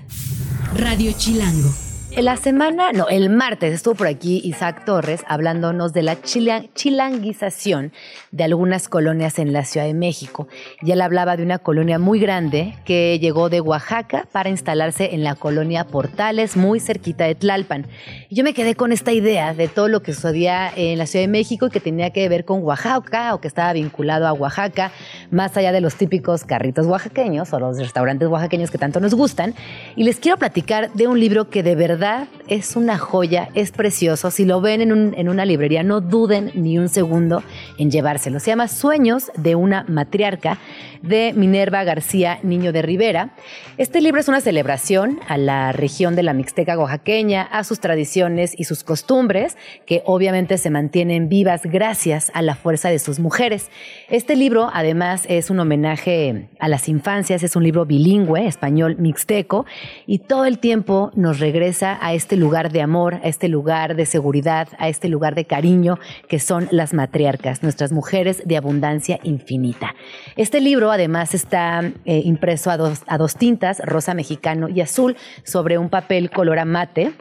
Radio Chilango. La semana, no, el martes estuvo por aquí Isaac Torres hablándonos de la chilanguización de algunas colonias en la Ciudad de México. Y él hablaba de una colonia muy grande que llegó de Oaxaca para instalarse en la colonia Portales, muy cerquita de Tlalpan. Y yo me quedé con esta idea de todo lo que sucedía en la Ciudad de México y que tenía que ver con Oaxaca o que estaba vinculado a Oaxaca, más allá de los típicos carritos oaxaqueños o los restaurantes oaxaqueños que tanto nos gustan. Y les quiero platicar de un libro que de verdad es una joya, es precioso. Si lo ven en, una librería, no duden ni un segundo en llevárselo. Se llama Sueños de una matriarca de Minerva García Niño de Rivera. Este libro es una celebración a la región de la Mixteca oaxaqueña, a sus tradiciones y sus costumbres, que obviamente se mantienen vivas gracias a la fuerza de sus mujeres. Este libro, además, es un homenaje a las infancias, es un libro bilingüe, español mixteco, y todo el tiempo nos regresa a este lugar de amor, a este lugar de seguridad, a este lugar de cariño que son las matriarcas, nuestras mujeres de abundancia infinita. Este libro además está eh, impreso a dos, a dos tintas, rosa mexicano y azul, sobre un papel color amate.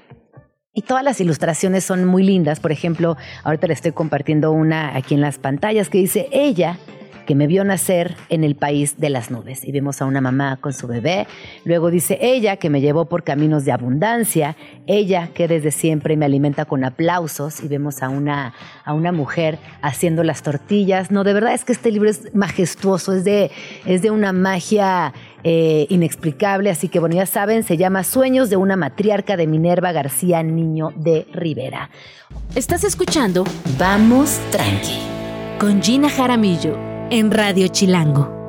Y todas las ilustraciones son muy lindas. Por ejemplo, ahorita le estoy compartiendo una aquí en las pantallas que dice, ella que me vio nacer en el país de las nubes. Y vemos a una mamá con su bebé. Luego dice ella que me llevó por caminos de abundancia, ella que desde siempre me alimenta con aplausos. Y vemos a una, a una mujer haciendo las tortillas. No, de verdad es que este libro es majestuoso, es de, es de una magia eh, inexplicable. Así que bueno, ya saben, se llama Sueños de una matriarca de Minerva García Niño de Rivera. Estás escuchando Vamos Tranqui con Gina Jaramillo en Radio Chilango.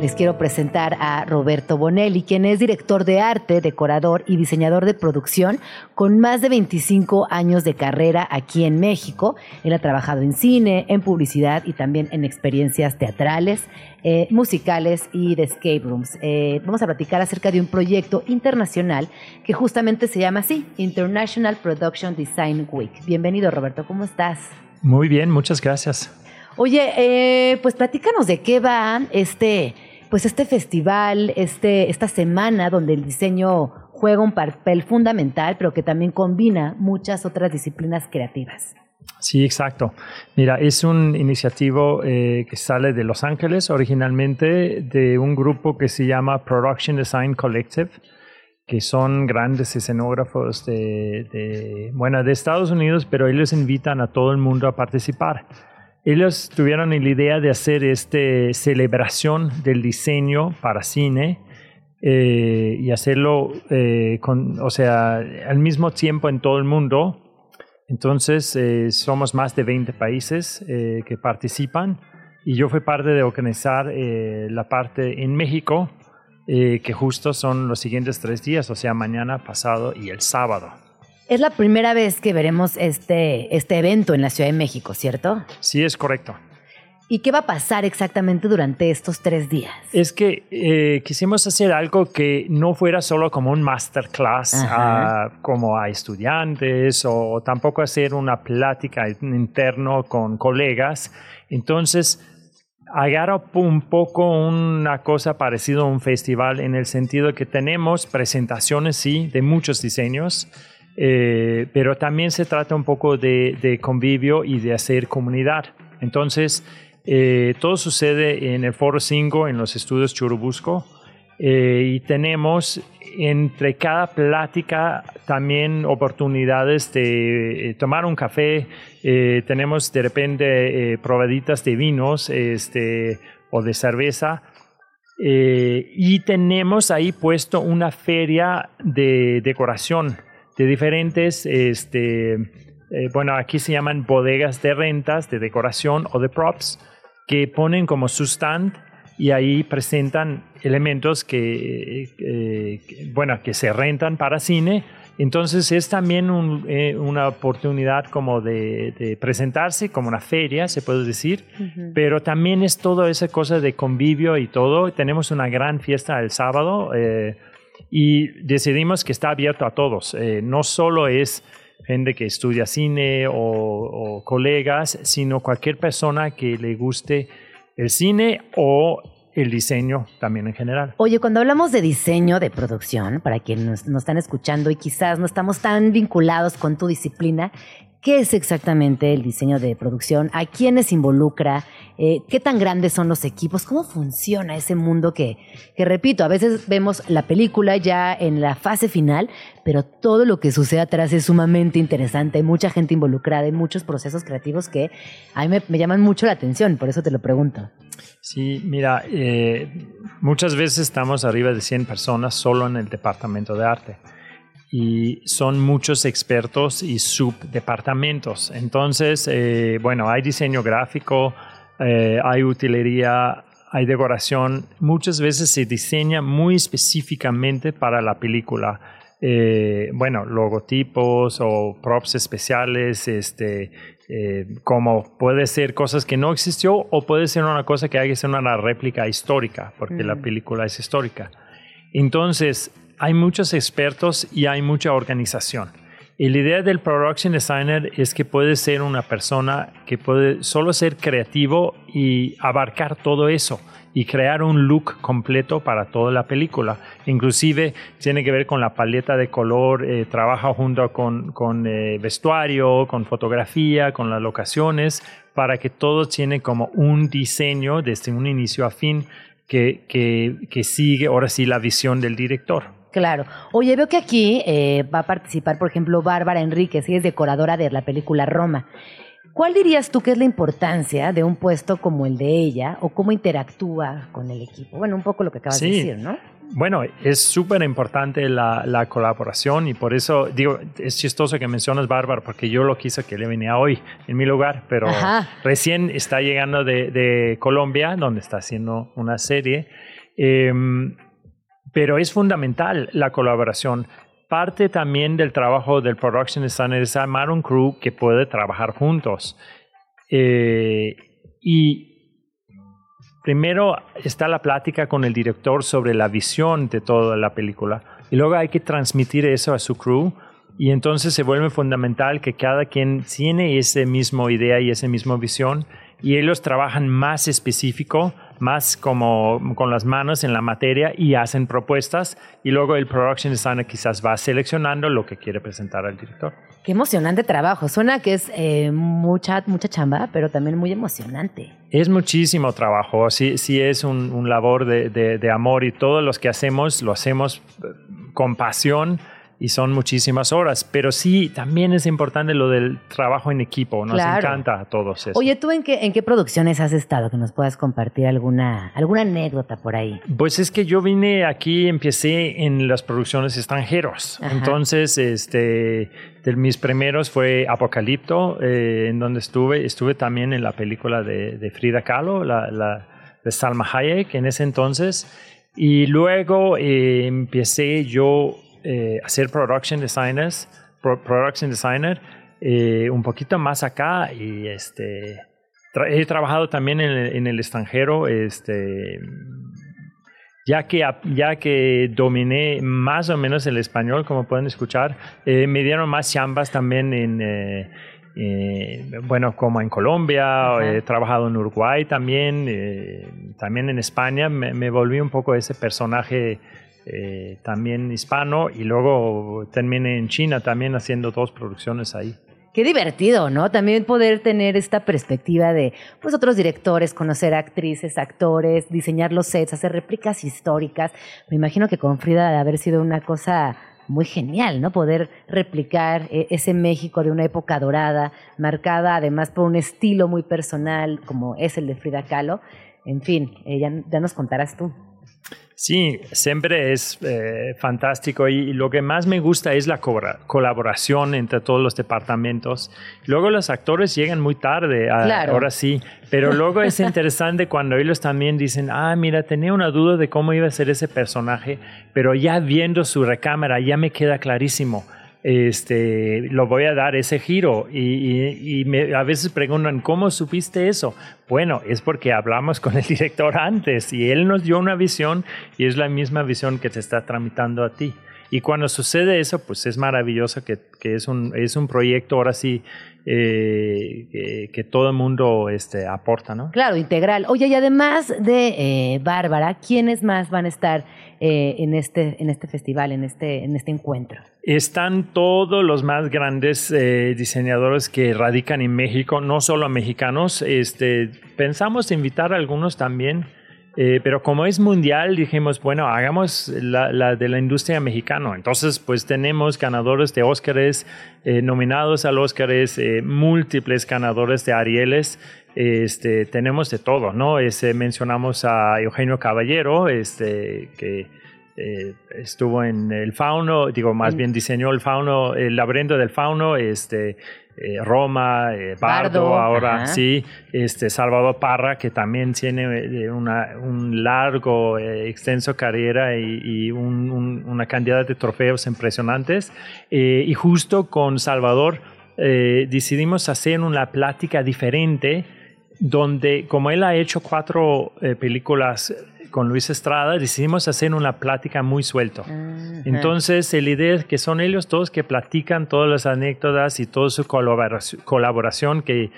Les quiero presentar a Roberto Bonelli, quien es director de arte, decorador y diseñador de producción con más de 25 años de carrera aquí en México. Él ha trabajado en cine, en publicidad y también en experiencias teatrales, eh, musicales y de escape rooms. Eh, vamos a platicar acerca de un proyecto internacional que justamente se llama así, International Production Design Week. Bienvenido Roberto, ¿cómo estás? Muy bien, muchas gracias. Oye, eh, pues platícanos de qué va este pues este festival, este, esta semana donde el diseño juega un papel fundamental, pero que también combina muchas otras disciplinas creativas. Sí, exacto. Mira, es un iniciativo eh, que sale de Los Ángeles originalmente de un grupo que se llama Production Design Collective, que son grandes escenógrafos de, de, bueno, de Estados Unidos, pero ellos invitan a todo el mundo a participar. Ellos tuvieron la idea de hacer esta celebración del diseño para cine eh, y hacerlo, eh, con, o sea, al mismo tiempo en todo el mundo. Entonces, eh, somos más de 20 países que participan y yo fui parte de organizar la parte en México, que justo son los siguientes tres días, o sea, mañana, pasado y el sábado. Es la primera vez que veremos este, este evento en la Ciudad de México, ¿cierto? Sí, es correcto. ¿Y qué va a pasar exactamente durante estos tres días? Es que eh, quisimos hacer algo que no fuera solo como un masterclass como a estudiantes o tampoco hacer una plática interno con colegas. Entonces, agarra un poco una cosa parecida a un festival en el sentido que tenemos presentaciones, sí, de muchos diseños eh, pero también se trata un poco de, convivio y de hacer comunidad. Entonces, eh, todo sucede en el Foro 5, en los estudios Churubusco, eh, y tenemos entre cada plática también oportunidades de tomar un café, tenemos de repente probaditas de vinos este, o de cerveza. y tenemos ahí puesto una feria de decoración de diferentes, este, eh, bueno, aquí se llaman bodegas de rentas, de decoración o de props, que ponen como su stand y ahí presentan elementos que, eh, bueno, que se rentan para cine. Entonces es también eh, una oportunidad como de, presentarse como una feria, se puede decir, pero también es toda esa cosa de convivio y todo. Tenemos una gran fiesta el sábado y decidimos que está abierto a todos. Eh, no solo es gente que estudia cine o, colegas, sino cualquier persona que le guste el cine o el diseño también en general. Oye, cuando hablamos de diseño de producción, para quienes nos están escuchando y quizás no estamos tan vinculados con tu disciplina, ¿Qué es exactamente el diseño de producción? ¿A quiénes involucra? Eh, ¿Qué tan grandes son los equipos? ¿Cómo funciona ese mundo que, que, repito, a veces vemos la película ya en la fase final, pero todo lo que sucede atrás es sumamente interesante. Hay mucha gente involucrada, hay muchos procesos creativos que a mí me, llaman mucho la atención, por eso te lo pregunto. Sí, mira, eh, muchas veces estamos arriba de 100 personas solo en el departamento de arte y son muchos expertos y subdepartamentos. Entonces, eh, bueno, hay diseño gráfico, eh, hay utilería, hay decoración. Muchas veces se diseña muy específicamente para la película. Eh, bueno, logotipos o props especiales, este, como puede ser cosas que no existió o puede ser una cosa que hay que ser una réplica histórica, porque la película es histórica. Entonces, hay muchos expertos y hay mucha organización. Y la idea del production designer es que puede ser una persona que puede solo ser creativo y abarcar todo eso y crear un look completo para toda la película. Inclusive tiene que ver con la paleta de color, eh, trabaja junto con, con eh, vestuario, con fotografía, con las locaciones, para que todo tiene como un diseño desde un inicio a fin que, que, que sigue ahora sí la visión del director. Claro. Oye, veo que aquí eh, va a participar, por ejemplo, Bárbara Enríquez, y es decoradora de la película Roma. ¿Cuál dirías tú que es la importancia de un puesto como el de ella o cómo interactúa con el equipo? Bueno, un poco lo que acabas de decir, ¿no? Bueno, es súper importante la, la, colaboración y por eso digo, es chistoso que mencionas Bárbara porque yo lo quise que le venía hoy en mi lugar, pero recién está llegando de, de, Colombia, donde está haciendo una serie. Em, pero es fundamental la colaboración. Parte también del trabajo del production designer es armar un crew que puede trabajar juntos. Eh, y primero está la plática con el director sobre la visión de toda la película. Y luego hay que transmitir eso a su crew. Y entonces se vuelve fundamental que cada quien tiene esa misma idea y esa misma visión. Y ellos trabajan más específico más como con las manos en la materia y hacen propuestas y luego el production designer quizás va seleccionando lo que quiere presentar al director. Qué emocionante trabajo. Suena que es eh, mucha, mucha chamba, pero también muy emocionante. Es muchísimo trabajo. Sí, sí es un, un labor de, de, de amor y todos los que hacemos lo hacemos eh, con pasión y son muchísimas horas, pero sí, también es importante lo del trabajo en equipo, nos encanta a todos eso. Oye, ¿tú en qué, en qué producciones has estado? Que nos puedas compartir alguna, alguna anécdota por ahí. Pues es que yo vine aquí, empecé en las producciones extranjeros, entonces, este, de mis primeros fue Apocalipto, eh, en donde estuve, estuve también en la película de, Frida Kahlo, la, la, de Salma Hayek en ese entonces, y luego eh, empecé yo eh, hacer production designers, production designer, eh, un poquito más acá y este he trabajado también en el, extranjero, este ya que, ya que dominé más o menos el español, como pueden escuchar, eh, me dieron más chambas también en, bueno, como en Colombia, he trabajado en Uruguay también, también en España, me, me, volví un poco ese personaje eh, también hispano y luego terminé en China también haciendo dos producciones ahí. Qué divertido, ¿no? También poder tener esta perspectiva de pues otros directores, conocer actrices, actores, diseñar los sets, hacer réplicas históricas. Me imagino que con Frida de haber sido una cosa muy genial, ¿no? Poder replicar eh, ese México de una época dorada, marcada además por un estilo muy personal como es el de Frida Kahlo. En fin, eh, ya nos contarás tú. Sí, siempre es eh, fantástico y, lo que más me gusta es la colaboración entre todos los departamentos. Luego los actores llegan muy tarde, ahora sí, pero luego es *laughs* interesante cuando ellos también dicen, ah, mira, tenía una duda de cómo iba a ser ese personaje, pero ya viendo su recámara ya me queda clarísimo este, lo voy a dar ese giro. Y, me, a veces preguntan, ¿cómo supiste eso? Bueno, es porque hablamos con el *laughs* director antes y él nos dio una visión y es la misma visión que te está tramitando a ti. Y cuando sucede eso, pues es maravilloso que, que es, un, es un proyecto ahora sí eh, que, todo el mundo este, aporta, ¿no? Claro, integral. Oye, y además de eh, Bárbara, ¿quiénes más van a estar eh, en, este, en este festival, en este, en este encuentro? Están todos los más grandes diseñadores que radican en México, no solo mexicanos. Este, pensamos invitar a algunos también eh, pero como es mundial, dijimos, bueno, hagamos la, de la industria mexicana. Entonces, pues tenemos ganadores de Óscares, eh, nominados al Óscares, eh, múltiples ganadores de Arieles. Este, tenemos de todo, ¿no? Ese, mencionamos a Eugenio Caballero, este, que estuvo en el fauno, digo, más bien diseñó el fauno, el laberinto del fauno, este, eh, Roma, eh, Bardo, ahora sí, este Salvador Parra, que también tiene eh, una un largo, extenso carrera y, una cantidad de trofeos impresionantes. y justo con Salvador decidimos hacer una plática diferente donde, como él ha hecho cuatro películas con Luis Estrada decidimos hacer una plática muy suelto. Entonces, la idea es que son ellos todos que platican todas las anécdotas y toda su colaboración, que,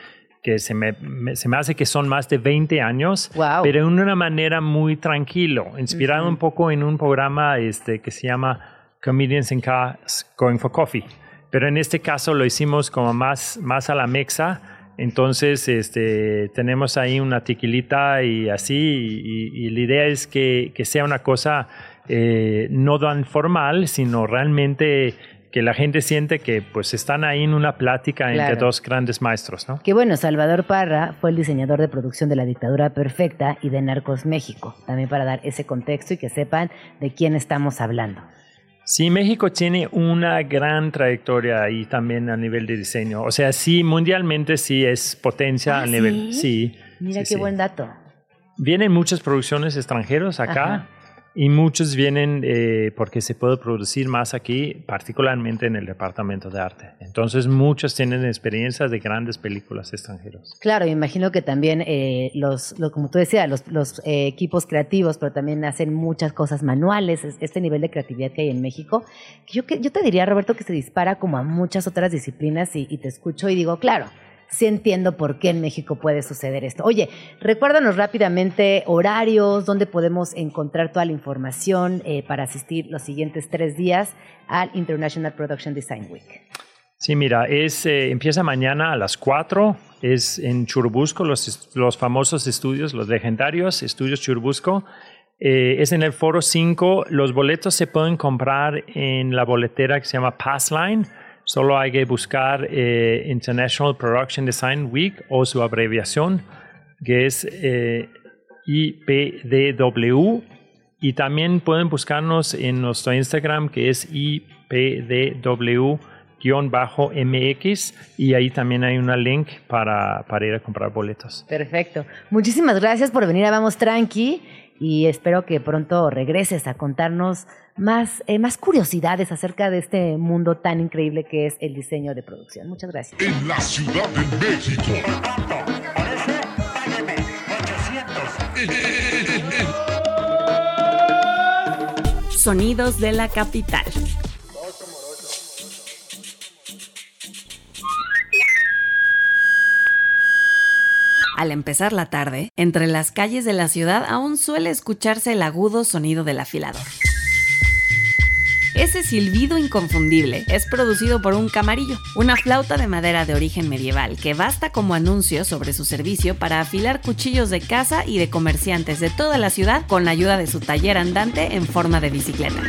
que se, me, se me hace que son más de 20 años, pero en una manera muy tranquilo, inspirado un poco en un programa este, que se llama Comedians in Cars Going for Coffee. Pero en este caso lo hicimos como más, más a la mexa Entonces, este, tenemos ahí una tequilita y así, y, la idea es que, que sea una cosa eh, no tan formal, sino realmente que la gente siente que pues están ahí en una plática entre dos grandes maestros, ¿no? Qué bueno, Salvador Parra fue el diseñador de producción de La Dictadura Perfecta y de Narcos México, también para dar ese contexto y que sepan de quién estamos hablando. Sí, México tiene una gran trayectoria ahí también a nivel de diseño. O sea, sí, mundialmente sí es potencia a ah, nivel. Sí. Mira qué buen dato. Vienen muchas producciones extranjeras acá. Y muchos vienen eh, porque se puede producir más aquí, particularmente en el departamento de arte. Entonces muchos tienen experiencias de grandes películas extranjeras. Claro, imagino que también eh, los, como tú decías, los, los eh, equipos creativos, pero también hacen muchas cosas manuales, este nivel de creatividad que hay en México. Yo, te diría, Roberto, que se dispara como a muchas otras disciplinas y te escucho y digo, claro, sí entiendo por qué en México puede suceder esto. Oye, recuérdanos rápidamente horarios, dónde podemos encontrar toda la información eh, para asistir los siguientes tres días al International Production Design Week. Sí, mira, es, eh, empieza mañana a las 4, es en Churubusco, los, los famosos estudios, los legendarios estudios Churubusco. Eh, es en el foro 5, los boletos se pueden comprar en la boletera que se llama Passline Solo hay que buscar eh, International Production Design Week o su abreviación, que es eh, IPDW. Y también pueden buscarnos en nuestro Instagram, que es IPDW-MX. Y ahí también hay una link para, para ir a comprar boletos. Perfecto. Muchísimas gracias por venir a Vamos Tranqui y espero que pronto regreses a contarnos más, eh, más curiosidades acerca de este mundo tan increíble que es el diseño de producción. Muchas gracias. En la Ciudad de México. Sonidos de la capital. Al empezar la tarde, entre las calles de la ciudad aún suele escucharse el agudo sonido del afilador. Ese silbido inconfundible es producido por un camarillo, una flauta de madera de origen medieval que basta como anuncio sobre su servicio para afilar cuchillos de caza y de comerciantes de toda la ciudad con la ayuda de su taller andante en forma de bicicleta.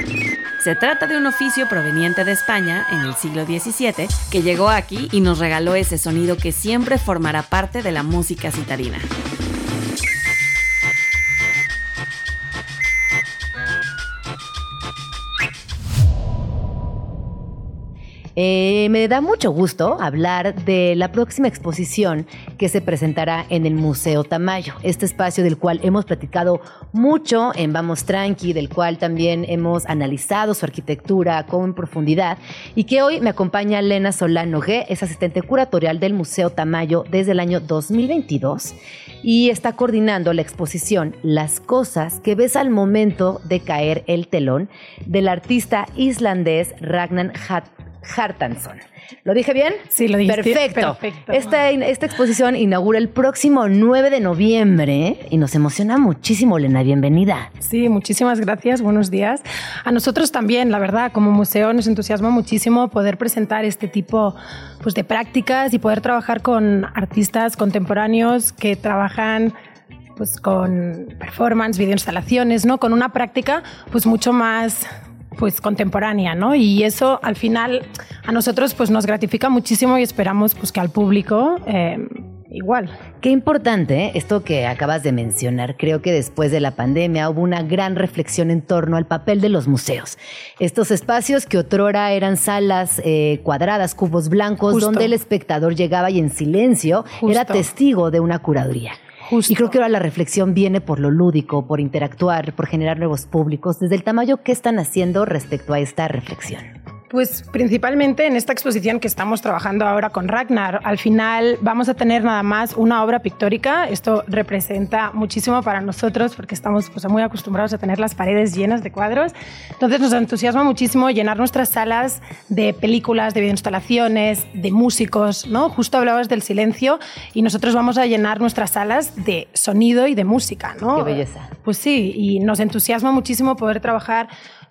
Se trata de un oficio proveniente de España en el siglo XVII que llegó aquí y nos regaló ese sonido que siempre formará parte de la música citadina. Eh, me da mucho gusto hablar de la próxima exposición que se presentará en el Museo Tamayo, este espacio del cual hemos platicado mucho en Vamos Tranqui, del cual también hemos analizado su arquitectura con profundidad y que hoy me acompaña Lena Solano G, es asistente curatorial del Museo Tamayo desde el año 2022 y está coordinando la exposición Las cosas que ves al momento de caer el telón del artista islandés Ragnar Hatt Hartanson. ¿Lo dije bien? Sí, lo dije Perfecto. Perfecto. Esta, esta exposición inaugura el próximo 9 de noviembre y nos emociona muchísimo, Lena. Bienvenida. Sí, muchísimas gracias. Buenos días. A nosotros también, la verdad, como museo nos entusiasma muchísimo poder presentar este tipo pues, de prácticas y poder trabajar con artistas contemporáneos que trabajan pues con performance, videoinstalaciones, ¿no? Con una práctica pues mucho más pues contemporánea, ¿no? Y eso al final a nosotros pues nos gratifica muchísimo y esperamos pues que al público eh, igual. Qué importante ¿eh? esto que acabas de mencionar. Creo que después de la pandemia hubo una gran reflexión en torno al papel de los museos. Estos espacios que otrora eran salas eh, cuadradas, cubos blancos, donde el espectador llegaba y en silencio era testigo de una curaduría. Y creo que ahora la reflexión viene por lo lúdico, por interactuar, por generar nuevos públicos. Desde el tamaño, ¿qué están haciendo respecto a esta reflexión? Pues principalmente en esta exposición que estamos trabajando ahora con Ragnar, al final vamos a tener nada más una obra pictórica. Esto representa muchísimo para nosotros porque estamos pues, muy acostumbrados a tener las paredes llenas de cuadros. Entonces nos entusiasma muchísimo llenar nuestras salas de películas, de videoinstalaciones, de músicos. ¿no? Justo hablabas del silencio y nosotros vamos a llenar nuestras salas de sonido y de música. ¿no? Qué belleza. Pues sí, y nos entusiasma muchísimo poder trabajar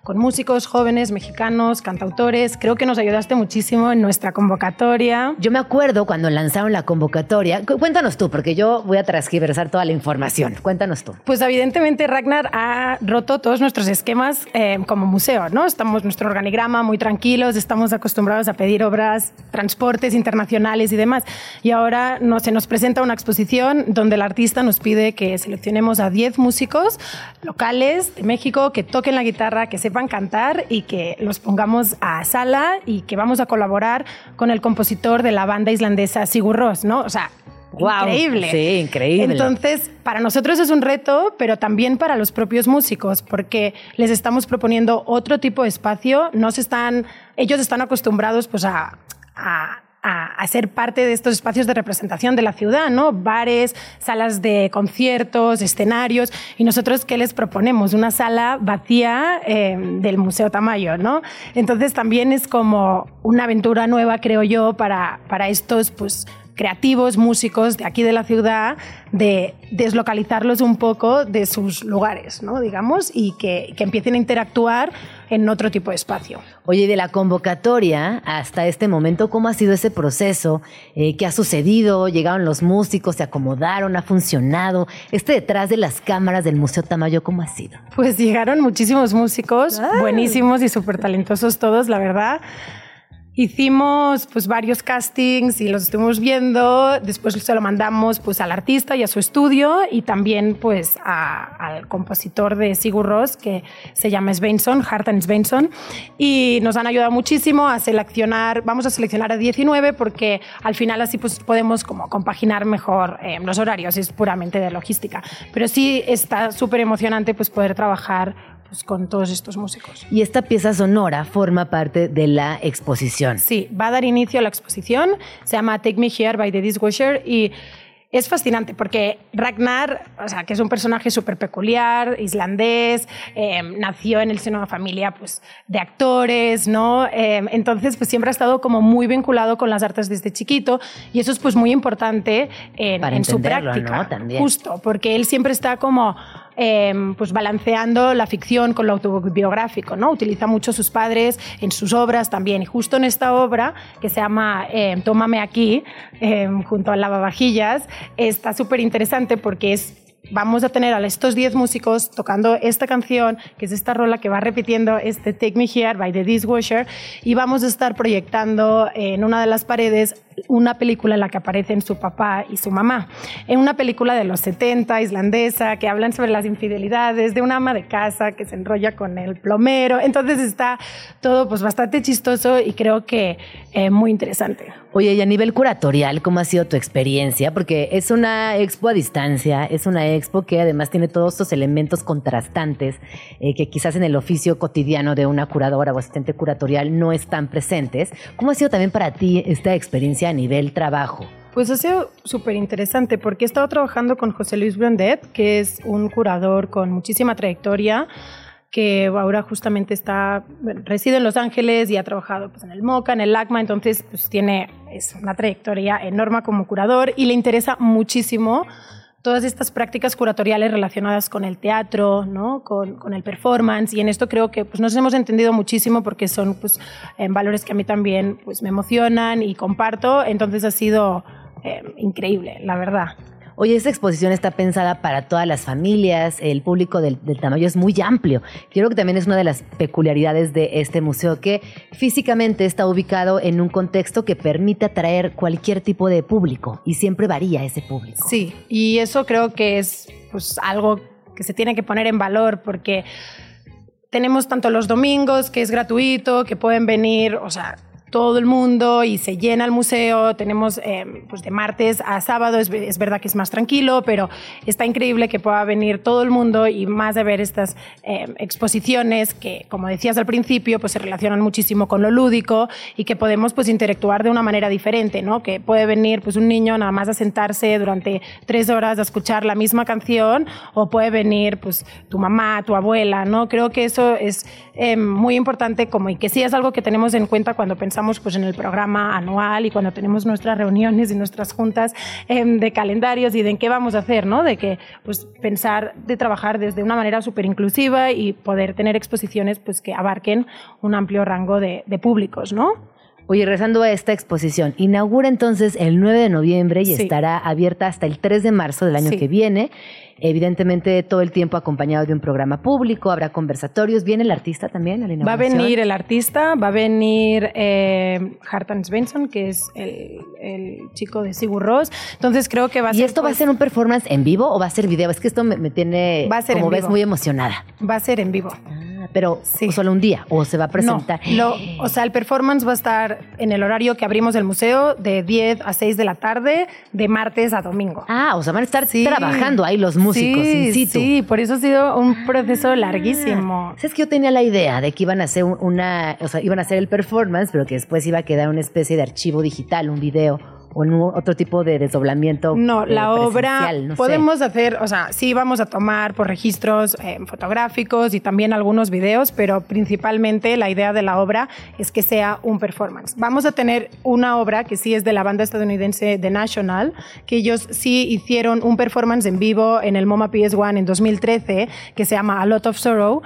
con músicos jóvenes, mexicanos, cantautores. Creo que nos ayudaste muchísimo en nuestra convocatoria. Yo me acuerdo cuando lanzaron la convocatoria. Cuéntanos tú, porque yo voy a transgiversar toda la información. Cuéntanos tú. Pues evidentemente Ragnar ha roto todos nuestros esquemas eh, como museo, ¿no? Estamos nuestro organigrama muy tranquilos, estamos acostumbrados a pedir obras, transportes internacionales y demás. Y ahora no, se nos presenta una exposición donde el artista nos pide que seleccionemos a 10 músicos locales de México que toquen la guitarra, que sepan cantar y que los pongamos a sala y que vamos a colaborar con el compositor de la banda islandesa Sigur Rós, ¿no? O sea, increíble. Sí, increíble. Entonces, para nosotros es un reto, pero también para los propios músicos, porque les estamos proponiendo otro tipo de espacio. No se están, ellos están acostumbrados pues a, a a, ser parte de estos espacios de representación de la ciudad, ¿no? Bares, salas de conciertos, escenarios. Y nosotros, ¿qué les proponemos? Una sala vacía eh, del Museo Tamayo, ¿no? Entonces también es como una aventura nueva, creo yo, para, para estos pues, creativos, músicos de aquí de la ciudad, de deslocalizarlos un poco de sus lugares, ¿no? digamos, y que, que empiecen a interactuar en otro tipo de espacio. Oye, de la convocatoria hasta este momento, ¿cómo ha sido ese proceso? Eh, ¿Qué ha sucedido? ¿Llegaron los músicos? ¿Se acomodaron? ¿Ha funcionado? Este detrás de las cámaras del Museo Tamayo, ¿cómo ha sido? Pues llegaron muchísimos músicos, buenísimos y súper talentosos todos, la verdad. Hicimos pues varios castings y los estuvimos viendo, después se lo mandamos pues al artista y a su estudio y también pues al compositor de Sigur Rós que se llama Svensson, Hartan Svensson. Y nos han ayudado muchísimo a seleccionar, vamos a seleccionar a 19 porque al final así pues podemos como compaginar mejor eh, los horarios, es puramente de logística, pero sí está súper emocionante pues poder trabajar pues, con todos estos músicos. Y esta pieza sonora forma parte de la exposición. Sí, va a dar inicio a la exposición, se llama Take Me Here by the Dishwasher y es fascinante porque Ragnar, o sea, que es un personaje súper peculiar, islandés, em, nació en el seno de una familia pues, de actores, ¿no? Em, entonces, pues siempre ha estado como muy vinculado con las artes desde chiquito y eso es pues muy importante en, en su práctica. ¿no? También. Justo, porque él siempre está como Em, pues balanceando la ficción con lo autobiográfico, ¿no? Utiliza mucho sus padres en sus obras también. Y justo en esta obra, que se llama em, Tómame aquí, em, junto al lavavajillas, está súper interesante porque es vamos a tener a estos 10 músicos tocando esta canción, que es esta rola que va repitiendo este Take Me Here by The Dishwasher, y vamos a estar proyectando en una de las paredes una película en la que aparecen su papá y su mamá. En una película de los 70, islandesa, que hablan sobre las infidelidades de una ama de casa que se enrolla con el plomero. Entonces está todo pues bastante chistoso y creo que eh, muy interesante. Oye, y a nivel curatorial, ¿cómo ha sido tu experiencia? Porque es una expo a distancia, es una expo que además tiene todos estos elementos contrastantes eh, que quizás en el oficio cotidiano de una curadora o asistente curatorial no están presentes. ¿Cómo ha sido también para ti esta experiencia a nivel trabajo? Pues ha sido súper interesante porque he estado trabajando con José Luis Blondet, que es un curador con muchísima trayectoria que ahora justamente está, reside en Los Ángeles y ha trabajado pues, en el MOCA, en el LACMA, entonces pues tiene es una trayectoria enorme como curador y le interesa muchísimo todas estas prácticas curatoriales relacionadas con el teatro, ¿no? con, el performance, y en esto creo que pues, nos hemos entendido muchísimo porque son pues, valores que a mí también pues, me emocionan y comparto, entonces ha sido eh, increíble, la verdad. Oye, esta exposición está pensada para todas las familias, el público del, tamaño es muy amplio. Creo que también es una de las peculiaridades de este museo, que físicamente está ubicado en un contexto que permite atraer cualquier tipo de público y siempre varía ese público. Sí, y eso creo que es pues, algo que se tiene que poner en valor porque tenemos tanto los domingos, que es gratuito, que pueden venir, o sea, todo el mundo y se llena el museo. Tenemos eh, pues de martes a sábado, es, es, verdad que es más tranquilo, pero está increíble que pueda venir todo el mundo y más de ver estas eh, exposiciones que, como decías al principio, pues se relacionan muchísimo con lo lúdico y que podemos pues interactuar de una manera diferente, ¿no? Que puede venir pues un niño nada más a sentarse durante tres horas a escuchar la misma canción o puede venir pues tu mamá, tu abuela, ¿no? Creo que eso es eh, muy importante como y que sí es algo que tenemos en cuenta cuando pensamos estamos pues en el programa anual y cuando tenemos nuestras reuniones y nuestras juntas em, de calendarios y de en qué vamos a hacer, ¿no? De que pues pensar de trabajar desde una manera súper inclusiva y poder tener exposiciones pues que abarquen un amplio rango de, de públicos, ¿no? Oye, rezando a esta exposición, inaugura entonces el 9 de noviembre y Sí. estará abierta hasta el 3 de marzo del año Sí. que viene. Evidentemente, todo el tiempo acompañado de un programa público, habrá conversatorios. ¿Viene el artista también a la Va a venir el artista, va a venir eh, Hartan Svensson, que es el, el chico de Sigur Rós. Entonces creo que va a ¿Y ser... esto va a pues, ser un performance en vivo o va a ser video? Es que esto me, me tiene, Va a ser como ves, vivo. muy emocionada. Va a ser en vivo. Ah, pero Sí. solo un día o se va a presentar. No, lo- o sea, el performance va a estar en el horario que abrimos el museo de 10 a 6 de la tarde, de martes a domingo. Ah, o sea, van a estar Sí. trabajando ahí los músicos sí, in situ. Sí, por eso ha sido un proceso larguísimo. ¿Sabes que yo tenía la idea de que iban a hacer un- una, o sea, iban a hacer el performance, pero que después iba a quedar una especie de archivo digital, un video o en otro tipo de desdoblamiento? No, eh, la obra sé. podemos hacer, o sea, sí vamos a tomar por registros eh, fotográficos y también algunos videos, pero principalmente la idea de la obra es que sea un performance. Vamos a tener una obra que sí es de la banda estadounidense The National, que ellos sí hicieron un performance en vivo en el MoMA PS1 en 2013 que se llama A Lot of Sorrow.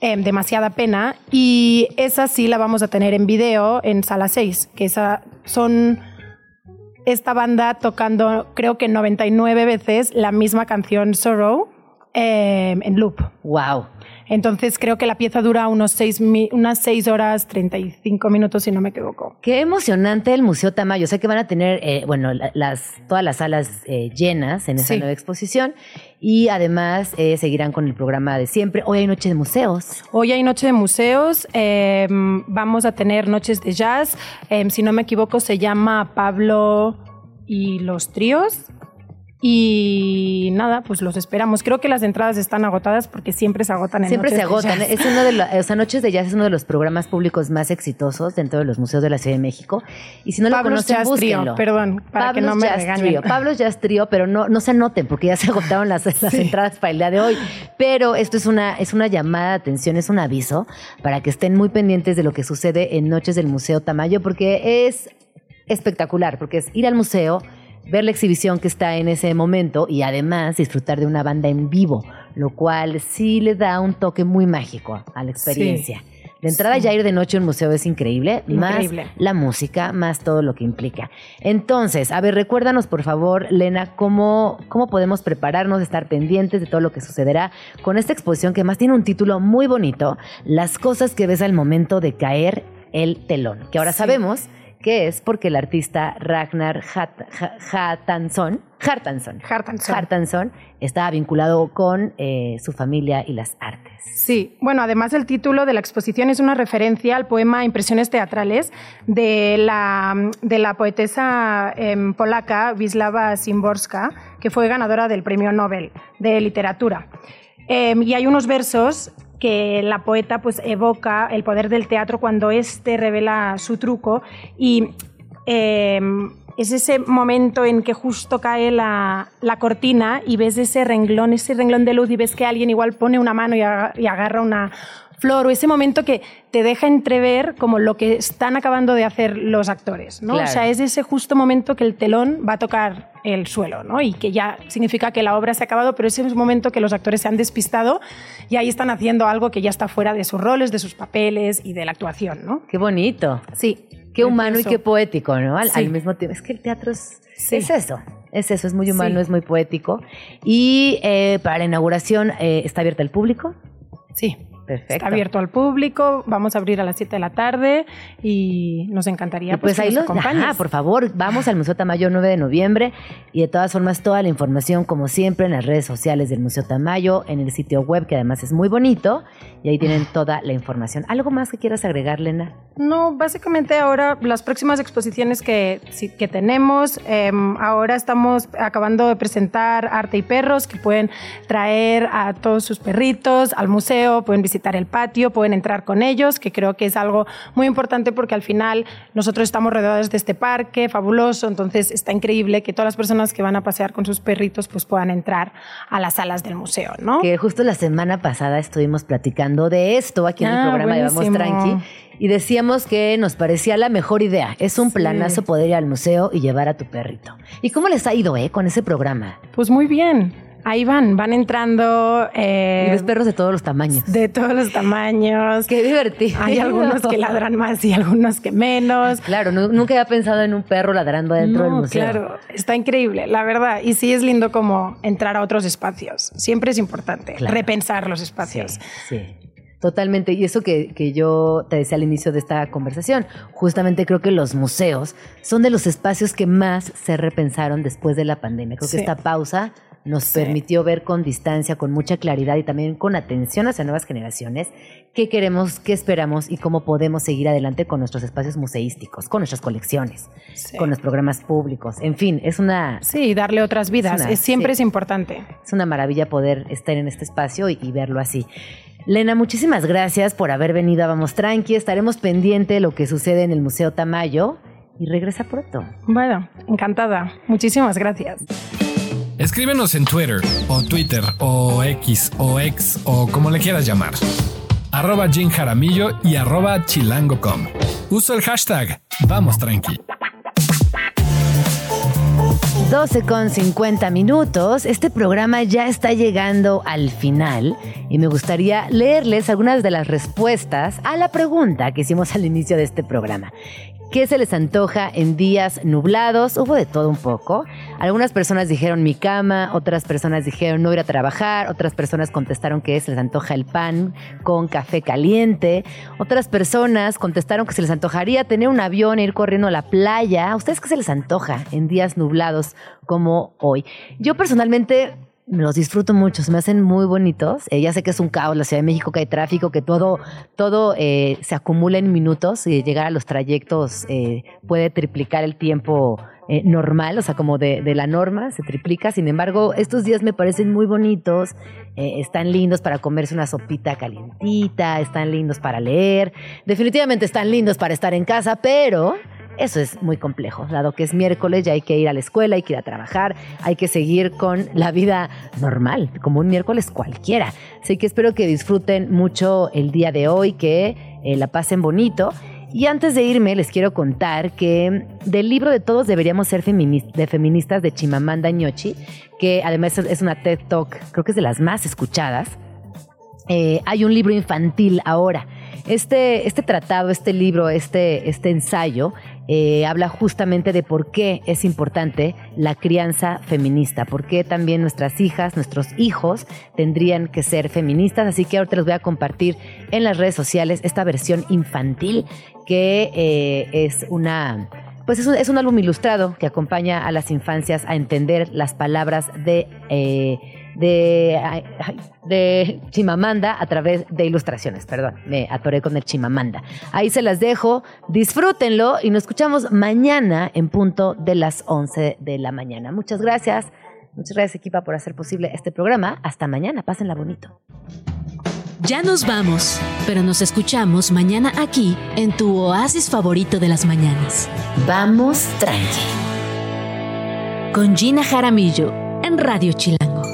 em, demasiada pena y esa sí la vamos a tener en video en sala 6 que esa son esta banda tocando creo que 99 veces la misma canción Sorrow eh, en loop. Wow. Entonces creo que la pieza dura unos seis unas 6 horas 35 minutos si no me equivoco. Qué emocionante el Museo Tamayo. Sé que van a tener, eh, bueno, las, todas las salas eh, llenas en esa Sí. nueva exposición y además eh, seguirán con el programa de siempre. Hoy hay Noche de Museos. Hoy hay Noche de Museos, eh, vamos a tener noches de jazz, eh, si no me equivoco se llama Pablo y los tríos. Y nada, pues los esperamos. Creo que las entradas están agotadas porque siempre se agotan en Siempre se agotan. Es uno de los, o sea, Noches de Jazz es uno de los programas públicos más exitosos dentro de los museos de la Ciudad de México. Y si no lo Pablo's conocen, Jazz búsquenlo. perdón, para que no me Jazz regañen. Pablo's Jazz Trio, pero no, no se anoten porque ya se agotaron las, las entradas para el día de hoy. Pero esto es una, es una llamada de atención, es un aviso para que estén muy pendientes de lo que sucede en Noches del Museo Tamayo porque es espectacular, porque es ir al museo, ver la exhibición que está en ese momento y además disfrutar de una banda en vivo, lo cual sí le da un toque muy mágico a la experiencia. La entrada ya ir de noche a un museo es increíble, Increíble. más la música, más todo lo que implica. Entonces, a ver, recuérdanos por favor, Lena, cómo, cómo podemos prepararnos, estar pendientes de todo lo que sucederá con esta exposición que más tiene un título muy bonito, Las cosas que ves al momento de caer el telón, que ahora Sí. sabemos que es porque el artista Ragnar Hartanson. Hartanson estaba vinculado con eh, su familia y las artes. Sí, bueno, además el título de la exposición es una referencia al poema Impresiones teatrales de la, de la poetesa em, polaca Wisława Szymborska, que fue ganadora del Premio Nobel de Literatura. Em, y hay unos versos que la poeta pues evoca el poder del teatro cuando éste revela su truco y em, es ese momento en que justo cae la, la cortina y ves ese renglón, ese renglón de luz y ves que alguien igual pone una mano y, aga- y agarra una flor o ese momento que te deja entrever como lo que están acabando de hacer los actores, ¿no? Claro. O sea, es ese justo momento que el telón va a tocar el suelo, ¿no? Y que ya significa que la obra se ha acabado, pero ese es el momento que los actores se han despistado y ahí están haciendo algo que ya está fuera de sus roles, de sus papeles y de la actuación, ¿no? Qué bonito. Sí. Qué humano y qué poético, ¿no? Al, Sí. al mismo tiempo. Es que el teatro es, Sí. es eso. Es eso, es muy humano, Sí. es muy poético. Y eh, para la inauguración, eh, ¿está abierta al público? Sí. Perfecto. Está abierto al público, vamos a abrir a las 7 de la tarde y nos encantaría Y pues, que ahí nos lo, acompañes. ajá, por favor, vamos al Museo Tamayo 9 de noviembre y de todas formas toda la información como siempre en las redes sociales del Museo Tamayo, en el sitio web que además es muy bonito y ahí tienen toda la información. ¿Algo más que quieras agregar, Lena? No, básicamente ahora las próximas exposiciones que, que tenemos, em, ahora estamos acabando de presentar Arte y Perros, que pueden traer a todos sus perritos al museo, pueden visitar el patio, pueden entrar con ellos, que creo que es algo muy importante porque al final nosotros estamos rodeados de este parque fabuloso, entonces está increíble que todas las personas que van a pasear con sus perritos pues puedan entrar a las salas del museo, ¿no? Que justo la semana pasada estuvimos platicando de esto aquí en el Ah, programa de Vamos buenísimo. Tranqui y decíamos que nos parecía la mejor idea. Es un planazo poder ir al museo y llevar a tu perrito. ¿Y cómo les ha ido, eh, con ese programa? Pues muy bien. Ahí van, van entrando. Eh, y ves perros de todos los tamaños. De todos los tamaños. Qué divertido. Hay algunos que ladran más y algunos que menos. Claro, nunca había pensado en un perro ladrando dentro del museo. Claro, está increíble, la verdad. Y sí es lindo como entrar a otros espacios. Siempre es importante repensar los espacios. sí. Totalmente. Y eso que, que, yo te decía al inicio de esta conversación, justamente creo que los museos son de los espacios que más se repensaron después de la pandemia. Creo que esta pausa nos permitió ver con distancia, con mucha claridad y también con atención hacia nuevas generaciones qué queremos, qué esperamos y cómo podemos seguir adelante con nuestros espacios museísticos, con nuestras colecciones, con los programas públicos. En fin, es una... Sí, darle otras vidas. siempre es importante. Es una maravilla poder estar en este espacio y verlo así. Lena, muchísimas gracias por haber venido a Vamos Tranqui. Estaremos pendiente de lo que sucede en el Museo Tamayo y regresa pronto. Bueno, encantada. Muchísimas gracias. Escríbenos en Twitter o Twitter o X o X o como le quieras llamar. Arroba Jim Jaramillo y arroba chilango.com. Uso el hashtag Vamos Tranqui. 12 con 50 minutos. Este programa ya está llegando al final y me gustaría leerles algunas de las respuestas a la pregunta que hicimos al inicio de este programa. ¿Qué se les antoja en días nublados? Hubo de todo un poco. Algunas personas dijeron mi cama, otras personas dijeron no ir a trabajar, otras personas contestaron que se les antoja el pan con café caliente, otras personas contestaron que se les antojaría tener un avión e ir corriendo a la playa. ¿A ustedes qué se les antoja en días nublados como hoy? Yo personalmente los disfruto mucho, se me hacen muy bonitos. Eh, ya sé que es un caos la Ciudad de México, que hay tráfico, que todo, todo eh, se acumula en minutos y llegar a los trayectos eh, puede triplicar el tiempo normal, o sea, como de, de, la norma, se triplica. Sin embargo, estos días me parecen muy bonitos, están lindos para comerse una sopita calientita, están lindos para leer, definitivamente están lindos para estar en casa, pero eso es muy complejo, dado que es miércoles, ya hay que ir a la escuela, hay que ir a trabajar, hay que seguir con la vida normal, como un miércoles cualquiera. Así que espero que disfruten mucho el día de hoy, que eh, la pasen bonito. Y antes de irme, les quiero contar que del libro de Todos deberíamos ser feministas de Chimamanda Ñochi, que además es una TED Talk, creo que es de las más escuchadas, eh, hay un libro infantil ahora. Este, este tratado, este libro, este, este ensayo eh, habla justamente de por qué es importante la crianza feminista, por qué también nuestras hijas, nuestros hijos tendrían que ser feministas. Así que ahorita les voy a compartir en las redes sociales esta versión infantil que eh, es una pues es un, es un, álbum ilustrado que acompaña a las infancias a entender las palabras de eh, de, de Chimamanda a través de ilustraciones. Perdón, me atoré con el Chimamanda. Ahí se las dejo, disfrútenlo y nos escuchamos mañana en punto de las 11 de la mañana. Muchas gracias. Muchas gracias, equipa, por hacer posible este programa. Hasta mañana, pásenla bonito. Ya nos vamos, pero nos escuchamos mañana aquí en tu oasis favorito de las mañanas. Vamos tranqui. Con Gina Jaramillo en Radio Chilango.